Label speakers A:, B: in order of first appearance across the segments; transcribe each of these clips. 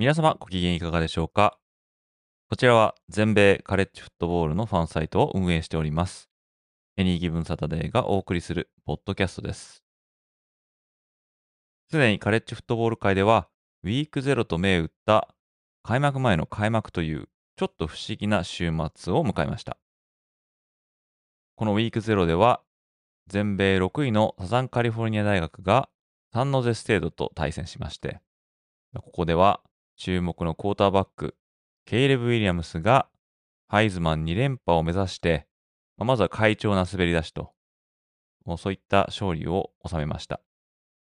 A: 皆様ご機嫌いかがでしょうか？こちらは全米カレッジフットボールのファンサイトを運営しております。エニーギブンサタデーがお送りするポッドキャストです。すでにカレッジフットボール界ではウィークゼロと銘打った開幕前の開幕というちょっと不思議な週末を迎えました。このウィークゼロでは全米6位のサザンカリフォルニア大学がサンノゼステードと対戦しましてここでは注目のクォーターバック、ケイレブ・ウィリアムスがハイズマン2連覇を目指して、ま、ずは快調な滑り出しと、もうそういった勝利を収めました。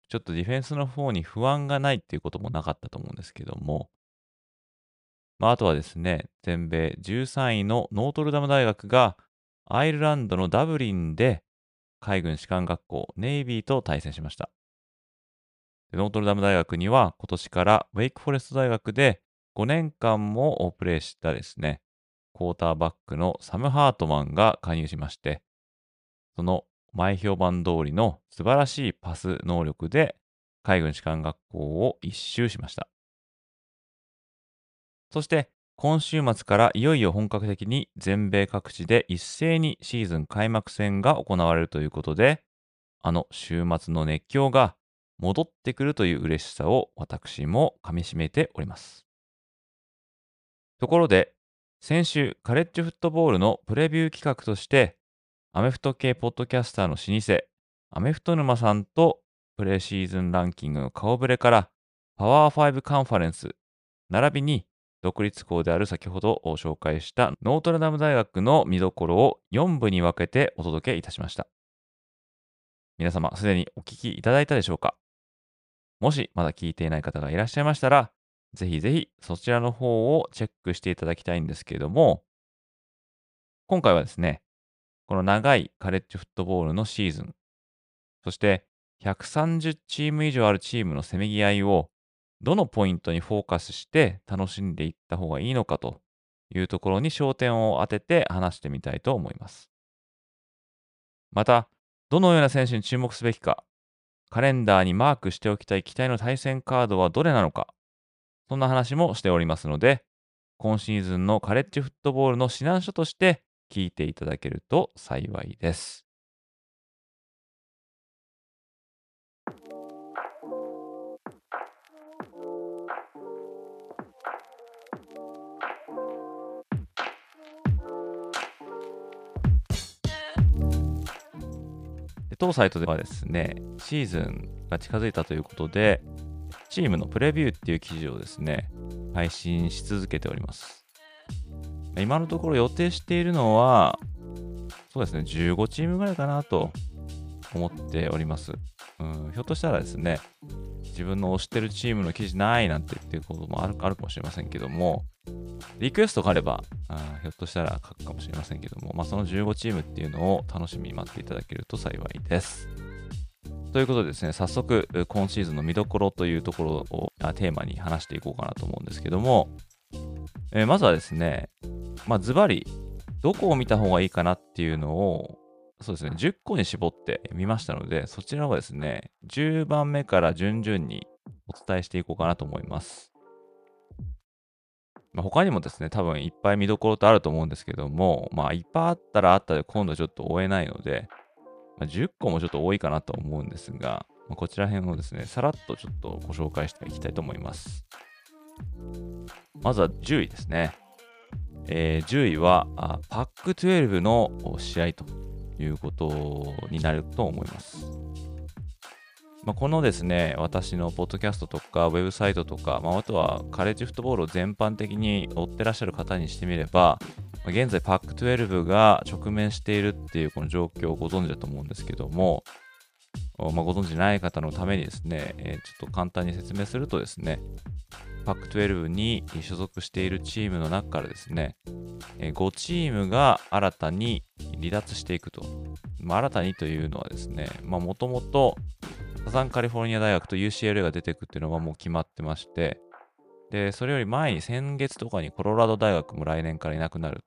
A: ちょっとディフェンスの方に不安がないっていうこともなかったと思うんですけども、まあ、あとはですね、全米13位のノートルダム大学がアイルランドのダブリンで海軍士官学校ネイビーと対戦しました。ノートルダム大学には今年からウェイクフォレスト大学で5年間もプレーしたですね、クォーターバックのサム・ハートマンが加入しまして、その前評判通りの素晴らしいパス能力で海軍士官学校を一周しました。そして今週末からいよいよ本格的に全米各地で一斉にシーズン開幕戦が行われるということで、あの週末の熱狂が戻ってくるという嬉しさを私もかみしめております。ところで、先週カレッジフットボールのプレビュー企画として、アメフト系ポッドキャスターの老舗、アメフト沼さんとプレシーズンランキングの顔ぶれから、パワー5カンファレンス、並びに独立校である先ほど紹介したノートルダム大学の見どころを4部に分けてお届けいたしました。皆様、すでにお聞きいただいたでしょうか？もしまだ聞いていない方がいらっしゃいましたら、ぜひぜひそちらの方をチェックしていただきたいんですけれども、今回はですね、この長いカレッジフットボールのシーズン、そして130チーム以上あるチームのせめぎ合いをどのポイントにフォーカスして楽しんでいった方がいいのかというところに焦点を当てて話してみたいと思います。また、どのような選手に注目すべきか、カレンダーにマークしておきたい期待の対戦カードはどれなのか、そんな話もしておりますので、今シーズンのカレッジフットボールの指南書として聞いていただけると幸いです。当サイトではですね、シーズンが近づいたということで、チームのプレビューっていう記事をですね、配信し続けております。今のところ予定しているのは、そうですね、15チームぐらいかなと思っております。うん、ひょっとしたらですね、自分の推してるチームの記事ないなんてっていうこともあるかもしれませんけども、リクエストがあればあ、ひょっとしたら書くかもしれませんけども、まあ、その15チームっていうのを楽しみに待っていただけると幸いです。ということでですね、早速、今シーズンの見どころというところをテーマに話していこうかなと思うんですけども、えー、まずはですね、まあ、ズバリ、どこを見た方がいいかなっていうのを、そうですね、10個に絞ってみましたので、そちらをですね、10番目から順々にお伝えしていこうかなと思います。まあ、他にもですね、多分いっぱい見どころとあると思うんですけども、まあ、いっぱいあったらあったで今度ちょっと追えないので、まあ、10個もちょっと多いかなと思うんですが、まあ、こちら辺をですね、さらっとちょっとご紹介していきたいと思います。まずは10位ですね。えー、10位はあパック12の試合ということになると思います。まあ、このですね、私のポッドキャストとか、ウェブサイトとか、まあ、あとはカレッジフットボールを全般的に追ってらっしゃる方にしてみれば、まあ、現在パック12が直面しているっていうこの状況をご存知だと思うんですけども、まあ、ご存知ない方のためにですね、えー、ちょっと簡単に説明するとですね、パック12に所属しているチームの中からですね、5チームが新たに離脱していくと。まあ、新たにというのはですね、もともとサザンカリフォルニア大学と UCLA が出ていくっていうのはもう決まってまして、で、それより前に先月とかにコロラド大学も来年からいなくなる。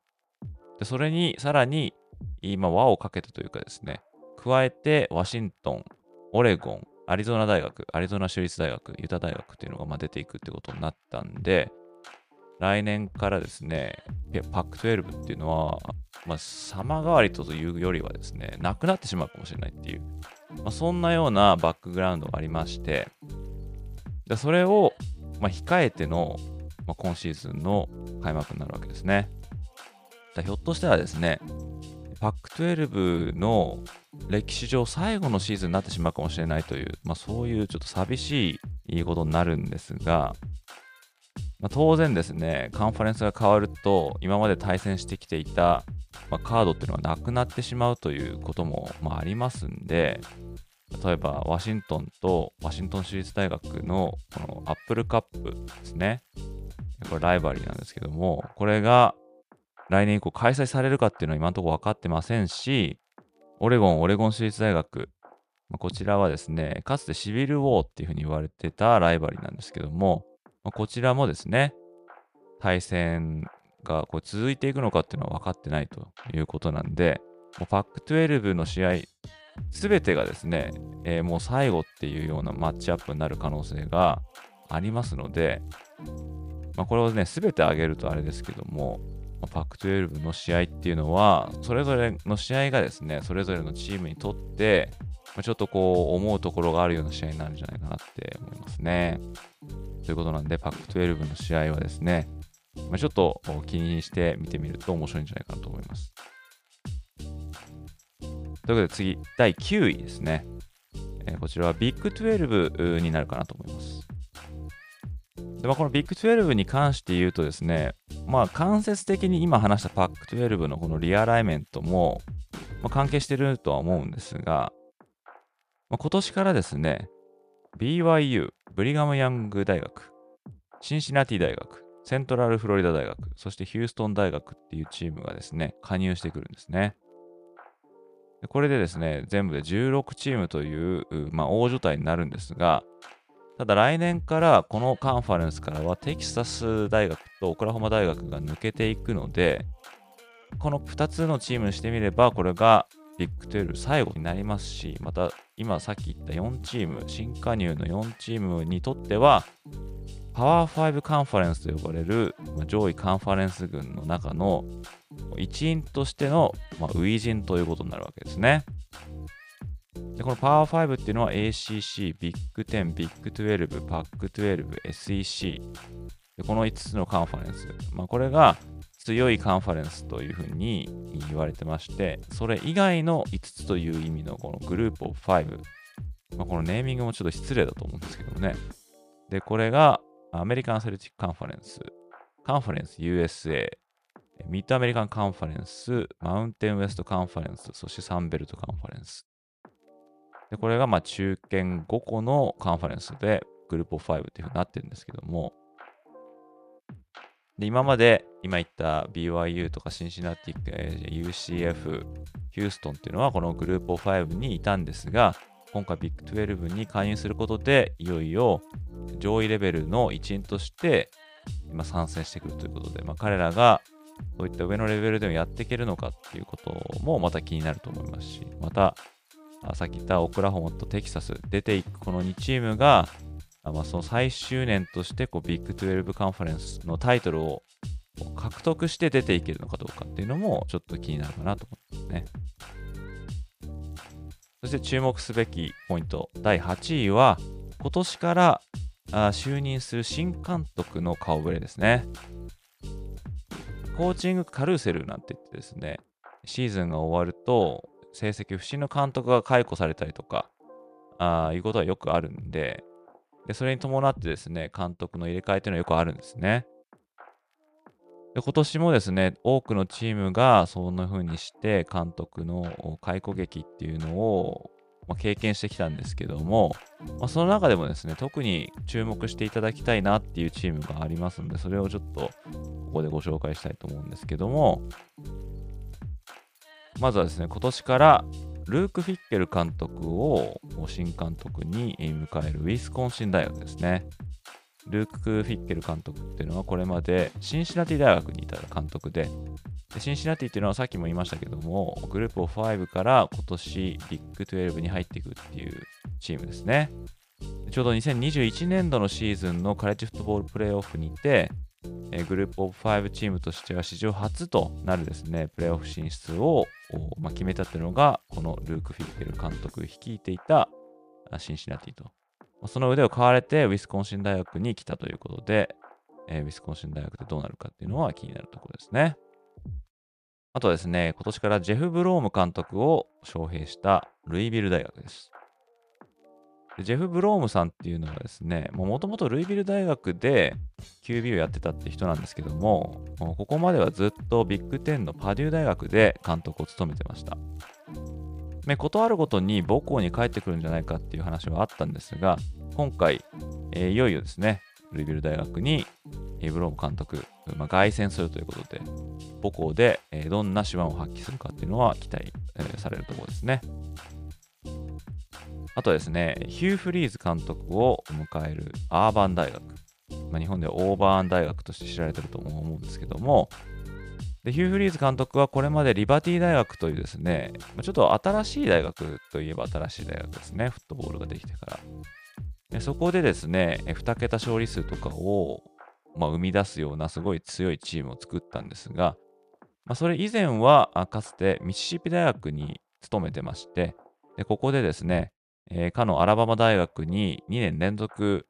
A: で、それにさらに今輪をかけたというかですね、加えてワシントン、オレゴン、アリゾナ大学、アリゾナ州立大学、ユタ大学っていうのがま出ていくってことになったんで、来年からですね、パック12っていうのは、まあ、様変わりというよりはですね、なくなってしまうかもしれないっていう、まあ、そんなようなバックグラウンドがありまして、でそれを、まあ、控えての、まあ、今シーズンの開幕になるわけですね。だひょっとしたらですね、パック12の歴史上最後のシーズンになってしまうかもしれないという、まあ、そういうちょっと寂しいことになるんですが、まあ、当然ですね、カンファレンスが変わると、今まで対戦してきていた、まあ、カードっていうのはなくなってしまうということも、まあ、ありますんで、例えばワシントンとワシントン州立大学のこのアップルカップですね。これライバリーなんですけども、これが来年以降開催されるかっていうのは今のところ分かってませんし、オレゴン、オレゴン州立大学、まあ、こちらはですね、かつてシビルウォーっていうふうに言われてたライバリーなんですけども、まあ、こちらもですね、対戦がこう続いていくのかっていうのは分かってないということなんで、パック12の試合、すべてがですね、えー、もう最後っていうようなマッチアップになる可能性がありますので、まあ、これをね、すべて上げるとあれですけども、パック12の試合っていうのは、それぞれの試合がですね、それぞれのチームにとって、ちょっとこう思うところがあるような試合になるんじゃないかなって思いますね。ということなんで、パック12の試合はですね、まちょっと気にして見てみると面白いんじゃないかなと思います。ということで次、第9位ですね。えー、こちらはビッグ12になるかなと思います。でまあ、このビッグ12に関して言うとですね、まあ間接的に今話したパック12のこのリアライメントも、まあ、関係してるとは思うんですが、まあ、今年からですね、BYU、ブリガム・ヤング大学、シンシナティ大学、セントラルフロリダ大学、そしてヒューストン大学っていうチームがですね、加入してくるんですね。これでですね、全部で16チームという、まあ、大所帯になるんですが、ただ来年からこのカンファレンスからはテキサス大学とオクラホマ大学が抜けていくので、この2つのチームにしてみれば、これがビッグ12最後になりますし、また今さっき言った4チーム、新加入の4チームにとっては、パワー5カンファレンスと呼ばれる上位カンファレンス群の中の一員としての、ま、初陣ということになるわけですね。でこのパワー5っていうのは ACC、ビッグ10、ビッグ12、パック12、SEC。でこの5つのカンファレンス。まあ、これが強いカンファレンスというふうに言われてまして、それ以外の5つという意味のこのグループオブ5。まあ、このネーミングもちょっと失礼だと思うんですけどね。で、これがアメリカンセルティックカンファレンス、カンファレンス USA、ミッドアメリカンカンファレンス、マウンテンウエストカンファレンス、そしてサンベルトカンファレンス。で、これがまあ中堅5個のカンファレンスでグループ5っていうふうになってるんですけども、で今まで今言った BYU とかシンシナティック、UCF、ヒューストンっていうのはこのグループ5にいたんですが、今回ビッグ12に加入することで、いよいよ上位レベルの一員として今参戦してくるということで、まあ、彼らがそういった上のレベルでもやっていけるのかっていうこともまた気になると思いますし、またさっき言ったオクラホマとテキサス出ていくこの2チームが、まあ、その最終年としてこうビッグ12カンファレンスのタイトルを獲得して出ていけるのかどうかっていうのもちょっと気になるかなと思いますね。そして注目すべきポイント第8位は今年から就任する新監督の顔ぶれですね。コーチングカルーセルなんて言ってですね、シーズンが終わると成績不振の監督が解雇されたりとか、あいうことはよくあるんでで、それに伴ってですね、監督の入れ替えというのはよくあるんですね。で今年もですね、多くのチームがそんな風にして監督の解雇劇っていうのをま、経験してきたんですけども、まあ、その中でもですね、特に注目していただきたいなっていうチームがありますので、それをちょっとここでご紹介したいと思うんですけども、まずはですね、今年からルーク・フィッケル監督を新監督に迎えるウィスコンシン大学ですね。ルーク・フィッケル監督っていうのはこれまでシンシナティ大学にいた監督ででシンシナティっていうのはさっきも言いましたけどもグループオフ5から今年ビッグ12に入っていくっていうチームですねちょうど2021年度のシーズンのカレッジフットボールプレーオフにてえグループオブ5チームとしては史上初となるですね、プレーオフ進出を、まあ、決めたというのが、このルーク・フィッケル監督率いていたシンシナティと。その腕を買われてウィスコンシン大学に来たということで、えー、ウィスコンシン大学でどうなるかっていうのは気になるところですね。あとはですね、今年からジェフ・ブローム監督を招聘したルイビル大学です。ジェフ・ブロームさんっていうのはですね、もともとルイビル大学で QB をやってたって人なんですけども、ここまではずっとビッグ10のパデュー大学で監督を務めてました。ね、ことあるごとに母校に帰ってくるんじゃないかっていう話はあったんですが、今回、えー、いよいよですね、ルイビル大学に、えー、ブローム監督、まあ、凱旋するということで、母校で、えー、どんな手腕を発揮するかっていうのは期待、えー、されるところですね。あとですね、ヒュー・フリーズ監督を迎えるアーバン大学。まあ、日本ではオーバーン大学として知られてると思うんですけども、でヒュー・フリーズ監督はこれまでリバティ大学というですね、ちょっと新しい大学といえば新しい大学ですね、フットボールができてから。そこでですね、2桁勝利数とかを、まあ、生み出すようなすごい強いチームを作ったんですが、まあ、それ以前はかつてミシシッピ大学に勤めてまして、でここでですね、えー、かのアラバマ大学に2年連続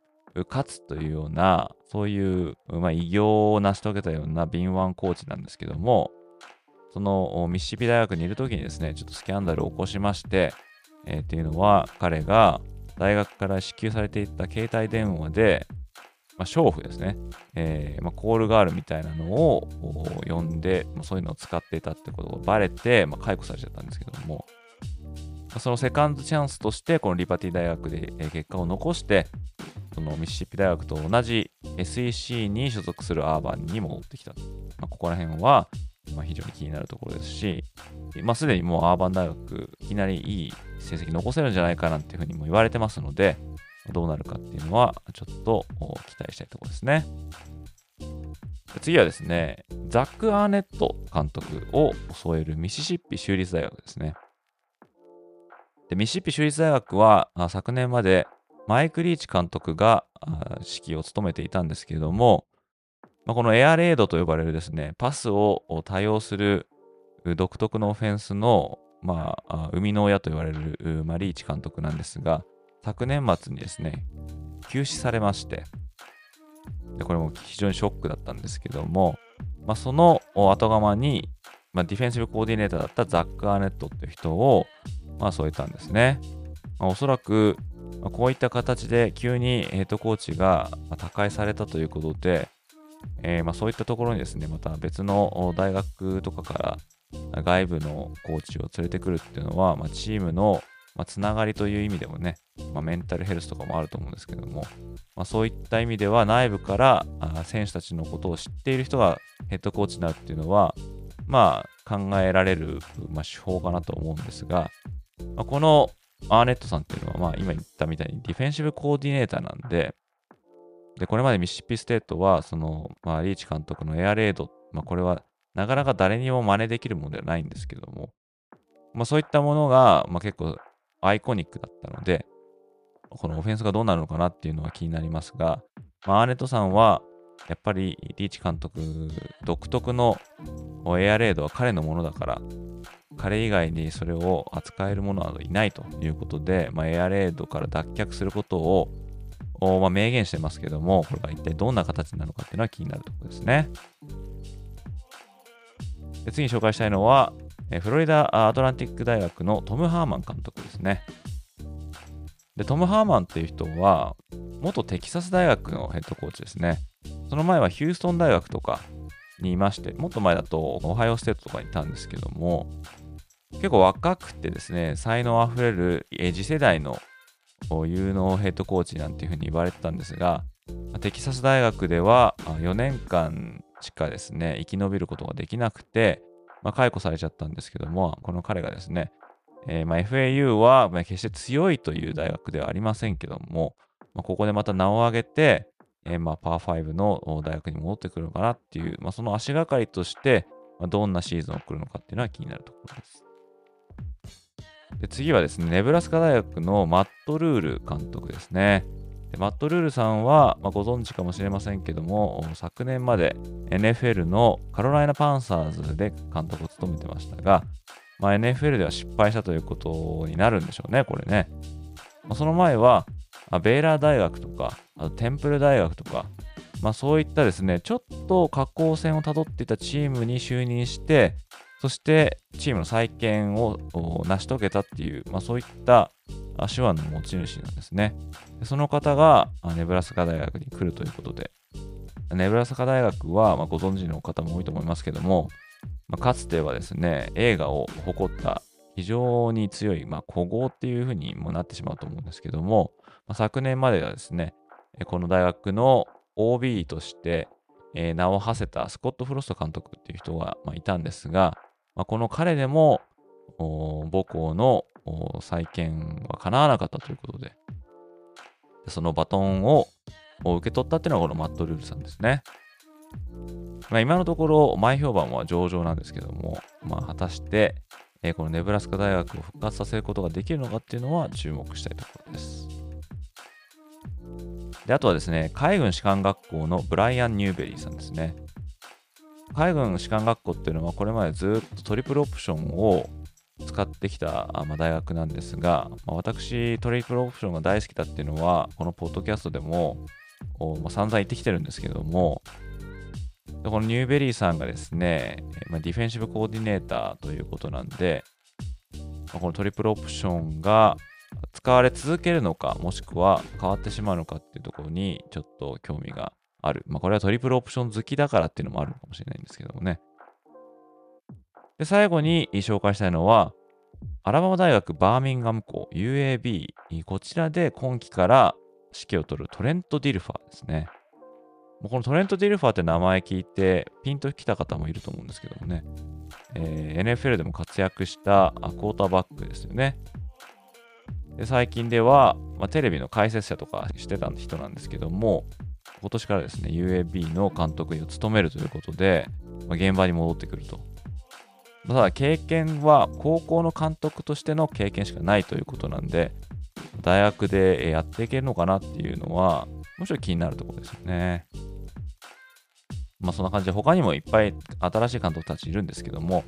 A: 勝つというような、そういう、まあ、偉業を成し遂げたような敏腕コーチなんですけども、そのミシシピ大学にいるときにですね、ちょっとスキャンダルを起こしまして、えー、っていうのは、彼が大学から支給されていた携帯電話で、まあ、娼婦ですね、えーまあ、コールガールみたいなのを呼んで、まあ、そういうのを使っていたってことがバレて、まあ、解雇されちゃったんですけども、そのセカンドチャンスとして、このリバティ大学で結果を残して、そのミシシッピ大学と同じ SEC に所属するアーバンに戻ってきた。まあ、ここら辺は、ま、非常に気になるところですし、まあ、すでにもうアーバン大学、いきなりいい成績残せるんじゃないかなっていうふうにも言われてますので、どうなるかっていうのは、ちょっと期待したいところですね。次はですね、ザック・アーネット監督を添えるミシシッピ州立大学ですね。でミシッピ州立大学は昨年までマイク・リーチ監督が指揮を務めていたんですけれども、まあ、このエアレードと呼ばれるですね、パスを多用する独特のオフェンスの、まあ、生みの親と言われる、ま、リーチ監督なんですが、昨年末にですね、休止されまして、でこれも非常にショックだったんですけども、まあ、その後釜に、まあ、ディフェンシブコーディネーターだったザック・アーネットっていう人を、まあ、添えたんですね。まあ、おそらく、まあ、こういった形で急にヘッドコーチが他界されたということで、えー、まあそういったところにですね、また別の大学とかから外部のコーチを連れてくるっていうのは、まあ、チームのまあ、つながりという意味でもね、まあ、メンタルヘルスとかもあると思うんですけども、まあ、そういった意味では内部から選手たちのことを知っている人がヘッドコーチになるっていうのは、まあ、考えられる、まあ、手法かなと思うんですが、まあ、このアーネットさんっていうのは、まあ、今言ったみたいにディフェンシブコーディネーターなんで、で、これまでミシシッピステートは、その、まあ、リーチ監督のエアレイド、まあ、これはなかなか誰にも真似できるものではないんですけども、まあ、そういったものが、まあ、結構アイコニックだったので、このオフェンスがどうなるのかなっていうのは気になりますが、まあ、アーネットさんは、やっぱりリーチ監督独特のエアレードは彼のものだから、彼以外にそれを扱える者はいないということで、まあ、エアレードから脱却することを、まあ、明言してますけども、これが一体どんな形なのかっていうのは気になるところですね。で次に紹介したいのは、フロリダアトランティック大学のトム・ハーマン監督ですね。で、トム・ハーマンっていう人は、元テキサス大学のヘッドコーチですね。その前はヒューストン大学とかにいまして、もっと前だとオハイオステートとかにいたんですけども、結構若くてですね、才能あふれる次世代の有能ヘッドコーチなんていうふうに言われてたんですが、テキサス大学では4年間しかですね、生き延びることができなくて、まあ、解雇されちゃったんですけども、この彼がですね、えー、ま、FAU は決して強いという大学ではありませんけども、まあ、ここでまた名を上げて、えー、まあパー5の大学に戻ってくるのかなっていう、まあ、その足がかりとして、まあ、どんなシーズンを送るのかっていうのは気になるところです。で次はですね、ネブラスカ大学のマット・ルール監督ですね。でマット・ルールさんは、まあ、ご存知かもしれませんけども、昨年まで NFL のカロライナ・パンサーズで監督を務めてましたが、まあ、NFL では失敗したということになるんでしょうね、これね。まあ、その前は、まあ、ベイラー大学とか、あとテンプル大学とか、まあ、そういったですね、ちょっと下降線をたどっていたチームに就任して、そしてチームの再建を成し遂げたっていう、まあ、そういった手腕の持ち主なんですね。でその方がネブラスカ大学に来るということで、ネブラスカ大学は、ま、ご存知の方も多いと思いますけども、まあ、かつてはですね、映画を誇った非常に強い、まあ、古豪っていうふうにもなってしまうと思うんですけども、まあ、昨年まではですね、この大学の OB として、えー、名を馳せたスコット・フロスト監督っていう人が、まあ、いたんですが、まあ、この彼でも母校の再建は叶わなかったということで、そのバトンを受け取ったっていうのがこのマット・ルールさんですね。まあ、今のところ前評判は上々なんですけども、まあ、果たして、えー、このネブラスカ大学を復活させることができるのかっていうのは注目したいところです。であとはですね、海軍士官学校のブライアン・ニューベリーさんですね。海軍士官学校っていうのはこれまでずっとトリプルオプションを使ってきた、ま、大学なんですが、ま、私トリプルオプションが大好きだっていうのはこのポッドキャストでも、ま、散々言ってきてるんですけどもこのニューベリーさんがですね、ま、ディフェンシブコーディネーターということなんで、ま、このトリプルオプションが使われ続けるのか、もしくは変わってしまうのかっていうところにちょっと興味がある。まあ、これはトリプルオプション好きだからっていうのもあるのかもしれないんですけどもね。で、最後に紹介したいのは、アラバマ大学バーミンガム校 UAB、こちらで今季から指揮を執るトレント・ディルファーですね。このトレント・ディルファーって名前聞いてピンときた方もいると思うんですけどもね、えー、NFL でも活躍したクォーターバックですよね。で最近では、まあ、テレビの解説者とかしてた人なんですけども、今年からですね、UAB の監督を務めるということで、まあ、現場に戻ってくると。ただ、経験は高校の監督としての経験しかないということなんで、大学でやっていけるのかなっていうのは、もちろん気になるところですよね。まあそんな感じで他にもいっぱい新しい監督たちいるんですけども、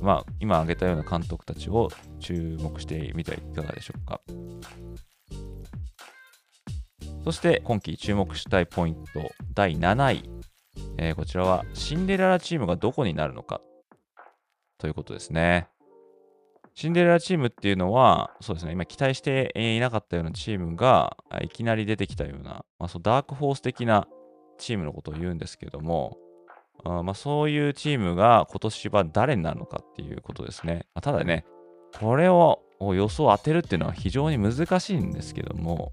A: まあ今挙げたような監督たちを注目してみてはいかがでしょうか。そして今季注目したいポイント第7位、えー、こちらはシンデレラチームがどこになるのかということですね。シンデレラチームっていうのは、そうですね、今期待していなかったようなチームがいきなり出てきたような、まあ、そのダークホース的なチームのことを言うんですけども、まあ、そういうチームが今年は誰なのかっていうことですね。ただね、これを予想を当てるっていうのは非常に難しいんですけども、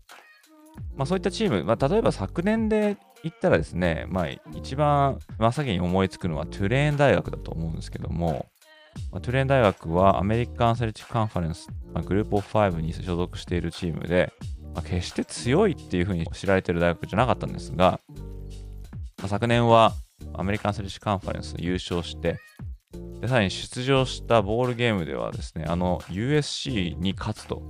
A: まあ、そういったチーム、まあ、例えば昨年で言ったらですね、まあ、一番真っ先に思いつくのはトゥレーン大学だと思うんですけども、まあ、トゥレーン大学はアメリカン・セルチック・カンファレンス、まあ、グループオフ5に所属しているチームで、まあ、決して強いっていうふうに知られている大学じゃなかったんですが、まあ、昨年はアメリカン・セルチック・カンファレンス優勝してでさらに出場したボールゲームではですねあの USC に勝つと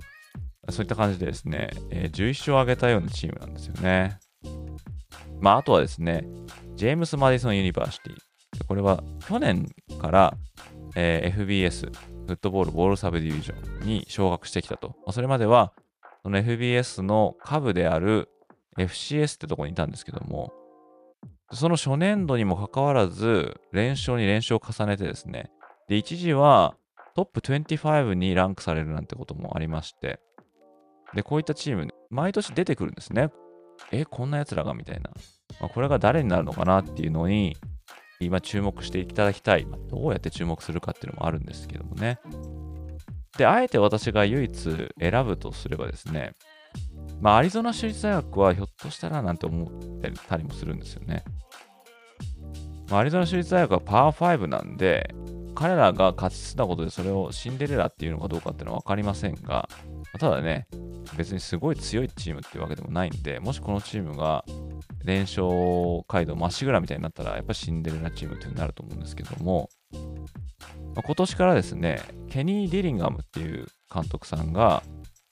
A: そういった感じでですね、えー、11勝を挙げたようなチームなんですよね。まあ、あとはですね、ジェームス・マディソン・ユニバーシティ。これは去年から、えー、FBS、 Football Bowl Subdivision に昇格してきたと。まあ、それまでは、その FBS の下部である FCS ってとこにいたんですけども、その初年度にもかかわらず、連勝に連勝を重ねてですね、で、一時はトップ25にランクされるなんてこともありまして、で、こういったチーム、毎年出てくるんですね。え、こんな奴らがみたいな。まあ、これが誰になるのかなっていうのに、今注目していただきたい。どうやって注目するかっていうのもあるんですけどもね。で、あえて私が唯一選ぶとすればですね、まあ、アリゾナ州立大学はひょっとしたらなんて思ってたりもするんですよね。まあ、アリゾナ州立大学はパワー5なんで、彼らが勝ち進んだことでそれをシンデレラっていうのかどうかっていうのは分かりませんが、ただね、別にすごい強いチームっていうわけでもないんで、もしこのチームが連勝街道まっしぐらみたいになったら、やっぱシンデレラチームっていうになると思うんですけども、まあ、今年からですね、ケニー・ディリンガムっていう監督さんが、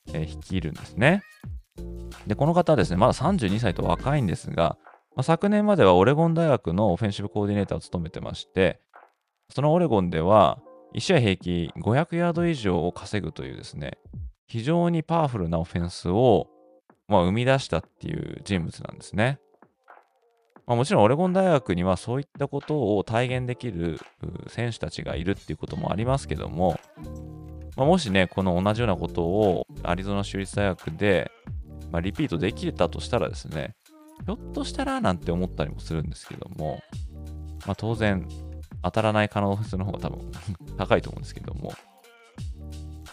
A: えー、率いるんですね。で、この方はですね、まだ32歳と若いんですが、まあ、昨年まではオレゴン大学のオフェンシブコーディネーターを務めてまして、そのオレゴンでは、1試合平均500ヤード以上を稼ぐというですね、非常にパワフルなオフェンスを、まあ、生み出したっていう人物なんですね。まあ、もちろんオレゴン大学にはそういったことを体現できる選手たちがいるっていうこともありますけども、まあ、もしね、この同じようなことをアリゾナ州立大学で、まあ、リピートできたとしたらですね、ひょっとしたらなんて思ったりもするんですけども、まあ、当然、当たらない可能性の方が多分高いと思うんですけども、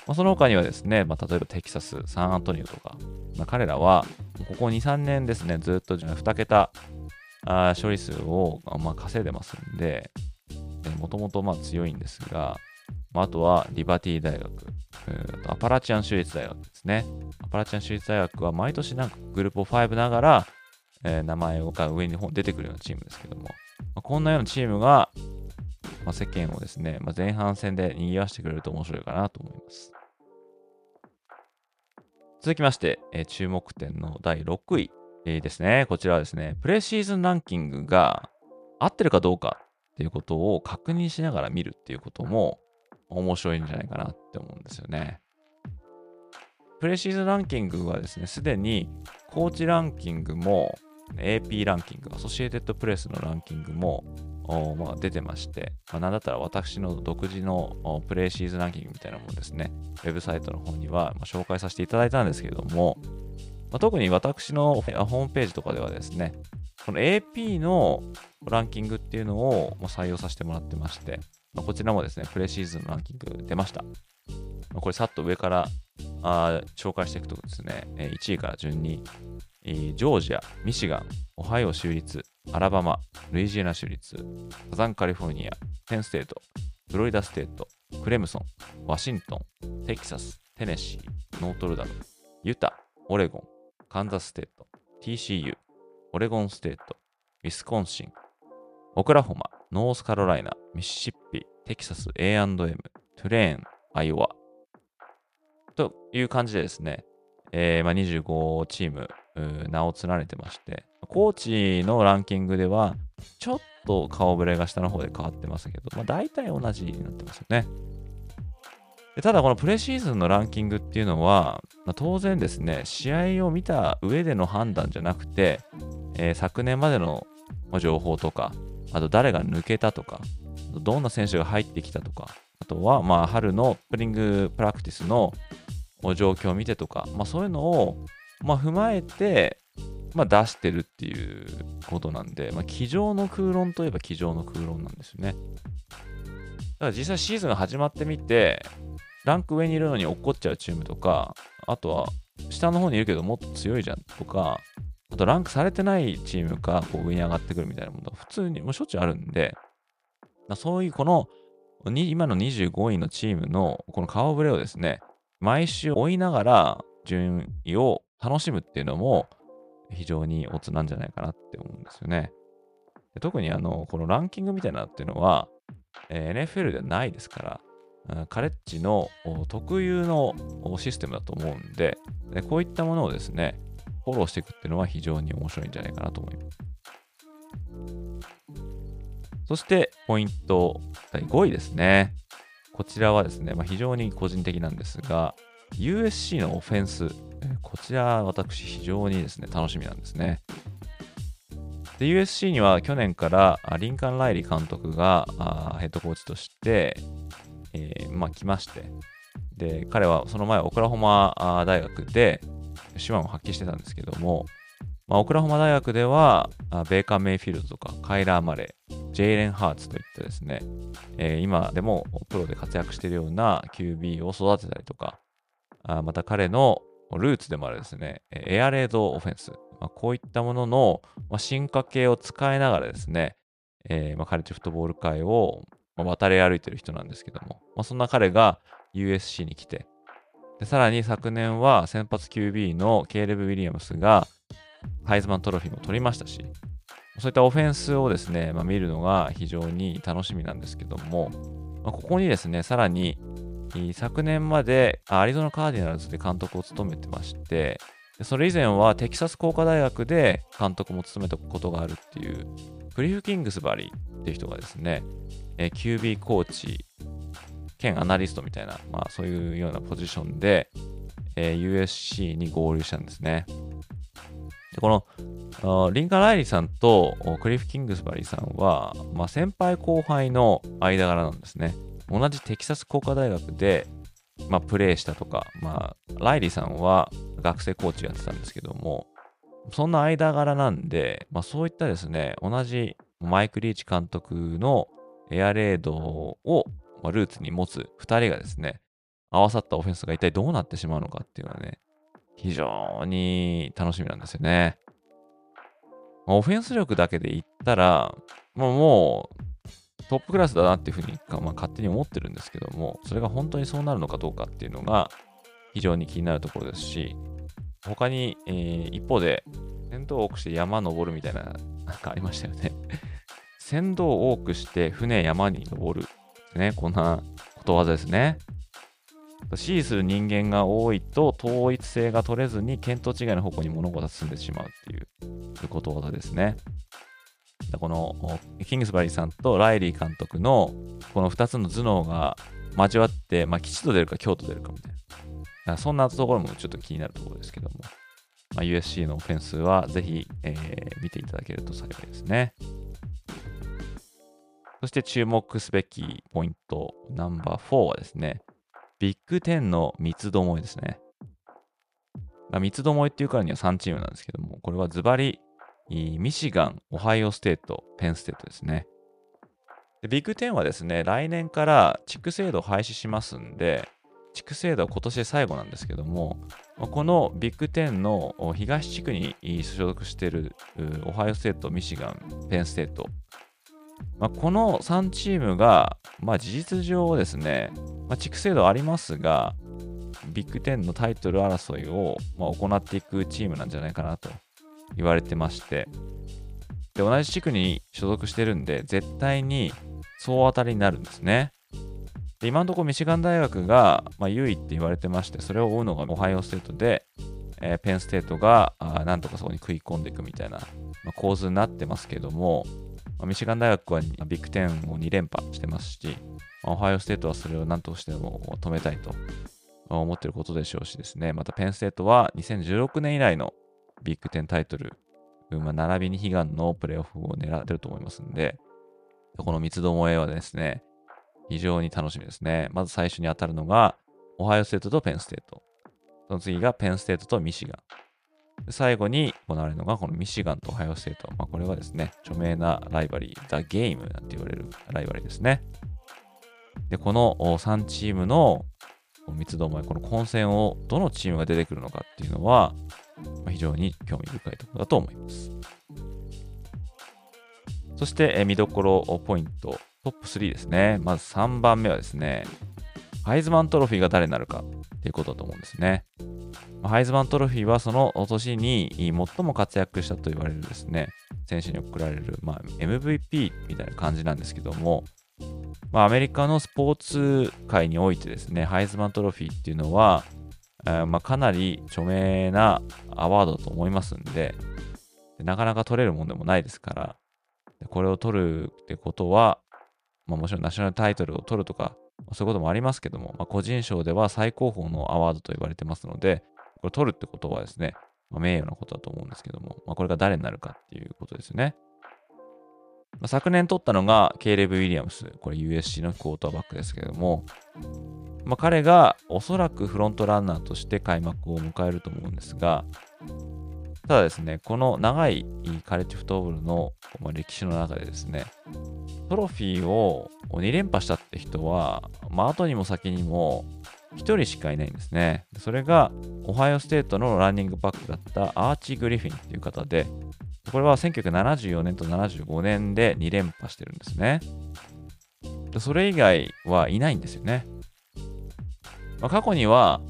A: まあ、その他にはですね、まあ、例えばテキサス、サンアントニオとか、まあ、彼らは、ここ2、3年ですね、ずっと2桁あ処理数を、まあ、稼いでますんで、もともとまあ強いんですが、まあ、あとはリバティ大学、アパラチアン州立大学ですね。アパラチアン州立大学は毎年なんかグループ5ながら、えー、名前が上に出てくるようなチームですけども、まあ、こんなようなチームが、まあ、世間をですね、まあ、前半戦で賑わしてくれると面白いかなと思います。続きまして、えー、注目点の第6位、えー、ですね。こちらはですね、プレシーズンランキングが合ってるかどうかっていうことを確認しながら見るっていうことも面白いんじゃないかなって思うんですよね。プレシーズンランキングはですね、すでにコーチランキングも AP ランキング、アソシエテッドプレスのランキングもまあ、出てまして、まあ、なんだったら私の独自のプレイシーズンランキングみたいなものですね、ウェブサイトの方には、紹介させていただいたんですけれども、まあ、特に私のホームページとかではですね、この AP のランキングっていうのを採用させてもらってまして、まあ、こちらもですね、プレシーズンのランキング出ました。まあ、これさっと上からあ紹介していくとですね、1位から順に、ジョージア、ミシガン、オハイオ州立、アラバマ、ルイジアナ州立、サザンカリフォルニア、ペンステート、フロリダステート、クレムソン、ワシントン、テキサス、テネシー、ノートルダム、ユタ、オレゴン、カンザスステート、TCU、オレゴンステート、ウィスコンシン、オクラホマ、ノースカロライナ、ミシシッピ、テキサス A&M、トゥレーン、アイオワ。という感じでですね、えーまあ、25チーム、名を連ねてまして、コーチのランキングでは、ちょっと顔ぶれが下の方で変わってますけど、まあ、大体同じになってますよね。でただこのプレシーズンのランキングっていうのは、まあ、当然ですね、試合を見た上での判断じゃなくて、えー、昨年までの情報とか、あと誰が抜けたとか、どんな選手が入ってきたとか、あとはまあ春の spring practice の状況を見てとか、まあ、そういうのをまあ踏まえて、まあ、出してるっていうことなんで、まあ、机上の空論といえば机上の空論なんですよね。だから実際シーズンが始まってみて、ランク上にいるのに落っこっちゃうチームとか、あとは下の方にいるけどもっと強いじゃんとか、あとランクされてないチームがこう上に上がってくるみたいなものが普通にもうしょっちゅうあるんで、そういうこの今の25位のチームのこの顔ぶれをですね、毎週追いながら順位を楽しむっていうのも非常にオツなんじゃないかなって思うんですよね。特にあの、このランキングみたいなっていうのは、えー、NFL ではないですから、カレッジの特有のシステムだと思うんでで、こういったものをですね、フォローしていくっていうのは非常に面白いんじゃないかなと思います。そして、ポイント第5位ですね。こちらはですね、まあ、非常に個人的なんですが、USC のオフェンス、こちら私非常にですね、楽しみなんですね。で、USC には去年からリンカン・ライリー監督がヘッドコーチとして、えー、まあ来まして、で、彼はその前、オクラホマ大学で手腕を発揮してたんですけども、まあ、オクラホマ大学では、ベーカー・メイフィールドとか、カイラー・マレー、ジェイレン・ハーツといったですね、えー、今でもプロで活躍しているような QB を育てたりとか、あまた彼のルーツでもあるですね、エアレードオフェンス、まあ、こういったものの、まあ、進化系を使いながらですね、えー、まあ、カレッジフットボール界を渡り歩いてる人なんですけども、まあ、そんな彼が USC に来て、でさらに昨年は先発 QB のケーレブ・ウィリアムスがハイズマントロフィーも取りましたし、そういったオフェンスをですね、まあ、見るのが非常に楽しみなんですけども、まあ、ここにですね、さらに昨年までアリゾナカーディナルズで監督を務めてまして、それ以前はテキサス工科大学で監督も務めたことがあるっていう、クリフ・キングスバリーっていう人がですね、え QB コーチ兼アナリストみたいな、まあそういうようなポジションで、え USC に合流したんですね。でこのリンカ・ライリーさんとクリフ・キングスバリーさんは、まあ、先輩後輩の間柄なんですね。同じテキサス工科大学で、まあ、プレーしたとか、まあ、ライリーさんは学生コーチやってたんですけども、そんな間柄なんで、まあ、そういったですね、同じマイク・リーチ監督のエアレードをルーツに持つ2人がですね、合わさったオフェンスが一体どうなってしまうのかっていうのはね、非常に楽しみなんですよね。オフェンス力だけで言ったら、もうもうトップクラスだなっていうふうに、まあ、勝手に思ってるんですけども、それが本当にそうなるのかどうかっていうのが非常に気になるところですし、他に、えー、一方で、船頭を多くして山登るみたいな、なんかありましたよね。船頭を多くして船山に登る。ね、こんなことわざですね。支持する人間が多いと統一性が取れずに見当違いの方向に物事が進んでしまうっていうことわざですね。このキングスバリーさんとライリー監督のこの2つの頭脳が交わって、まあ、吉と出るか京と出るかみたいな。そんなところもちょっと気になるところですけども、まあ、USC のオフェンスはぜひ、えー、見ていただけると幸いですね。そして注目すべきポイントナンバー4はですね、ビッグ10の三つどもえですね。まあ、三つどもえっていうからには3チームなんですけども、これはズバリミシガン、オハイオステート、ペンステートですね。でビッグ10はですね、来年から地区制度を廃止しますんで、地区制度は今年で最後なんですけども、このビッグ10の東地区に所属しているオハイオステート、ミシガン、ペンステート、まあ、この3チームが、まあ、事実上ですね、まあ、地区制度ありますが、ビッグ10のタイトル争いを、まあ、行っていくチームなんじゃないかなと言われてまして、で、同じ地区に所属してるんで、絶対に総当たりになるんですね。で今のところミシガン大学が、まあ、優位って言われてまして、それを追うのがオハイオステートで、えー、ペンステートがあなんとかそこに食い込んでいくみたいな、まあ、構図になってますけども、ミシガン大学はビッグ10を2連覇してますし、まあ、オハイオステートはそれを何としても止めたいと思ってることでしょうしですね、またペンステートは2016年以来のビッグ10タイトル、並びに悲願のプレーオフを狙ってると思いますんで、この三つどもえはですね、非常に楽しみですね。まず最初に当たるのが、オハイオステートとペンステート。その次がペンステートとミシガン。最後に行われるのがこのミシガンとオハイオステート。まあ、これはですね、著名な rivalry、The Game なんて言われる rivalry ですね。で、この3チームの三つどもえ、この混戦をどのチームが出てくるのかっていうのは、非常に興味深いところだと思います。そして、見どころポイント、トップ3ですね。まず3番目はですね、ハイズマントロフィーが誰になるかっていうことだと思うんですね。ハイズマントロフィーはその年に最も活躍したと言われるですね、選手に贈られる、まあ、MVP みたいな感じなんですけども、まあ、アメリカのスポーツ界においてですね、ハイズマントロフィーっていうのは、え、まあ、かなり著名なアワードと思いますんでで、なかなか取れるもんでもないですから、これを取るってことは、まあ、もちろんナショナルタイトルを取るとか、そういうこともありますけども、まあ、個人賞では最高峰のアワードと言われてますので、これ取るってことはですね、まあ、名誉なことだと思うんですけども、まあ、これが誰になるかっていうことですね。まあ、昨年取ったのがケイレブ・ウィリアムス、これ USC のクォーターバックですけども、まあ、彼がおそらくフロントランナーとして開幕を迎えると思うんですが、ただですね、この長いカレッジフットボールの歴史の中でですね、トロフィーを2連覇したって人は、まあ、後にも先にも1人しかいないんですね。それが、オハイオステートのランニングバックだったアーチ・グリフィンっていう方で、これは1974年と75年で2連覇してるんですね。それ以外はいないんですよね。まあ、過去には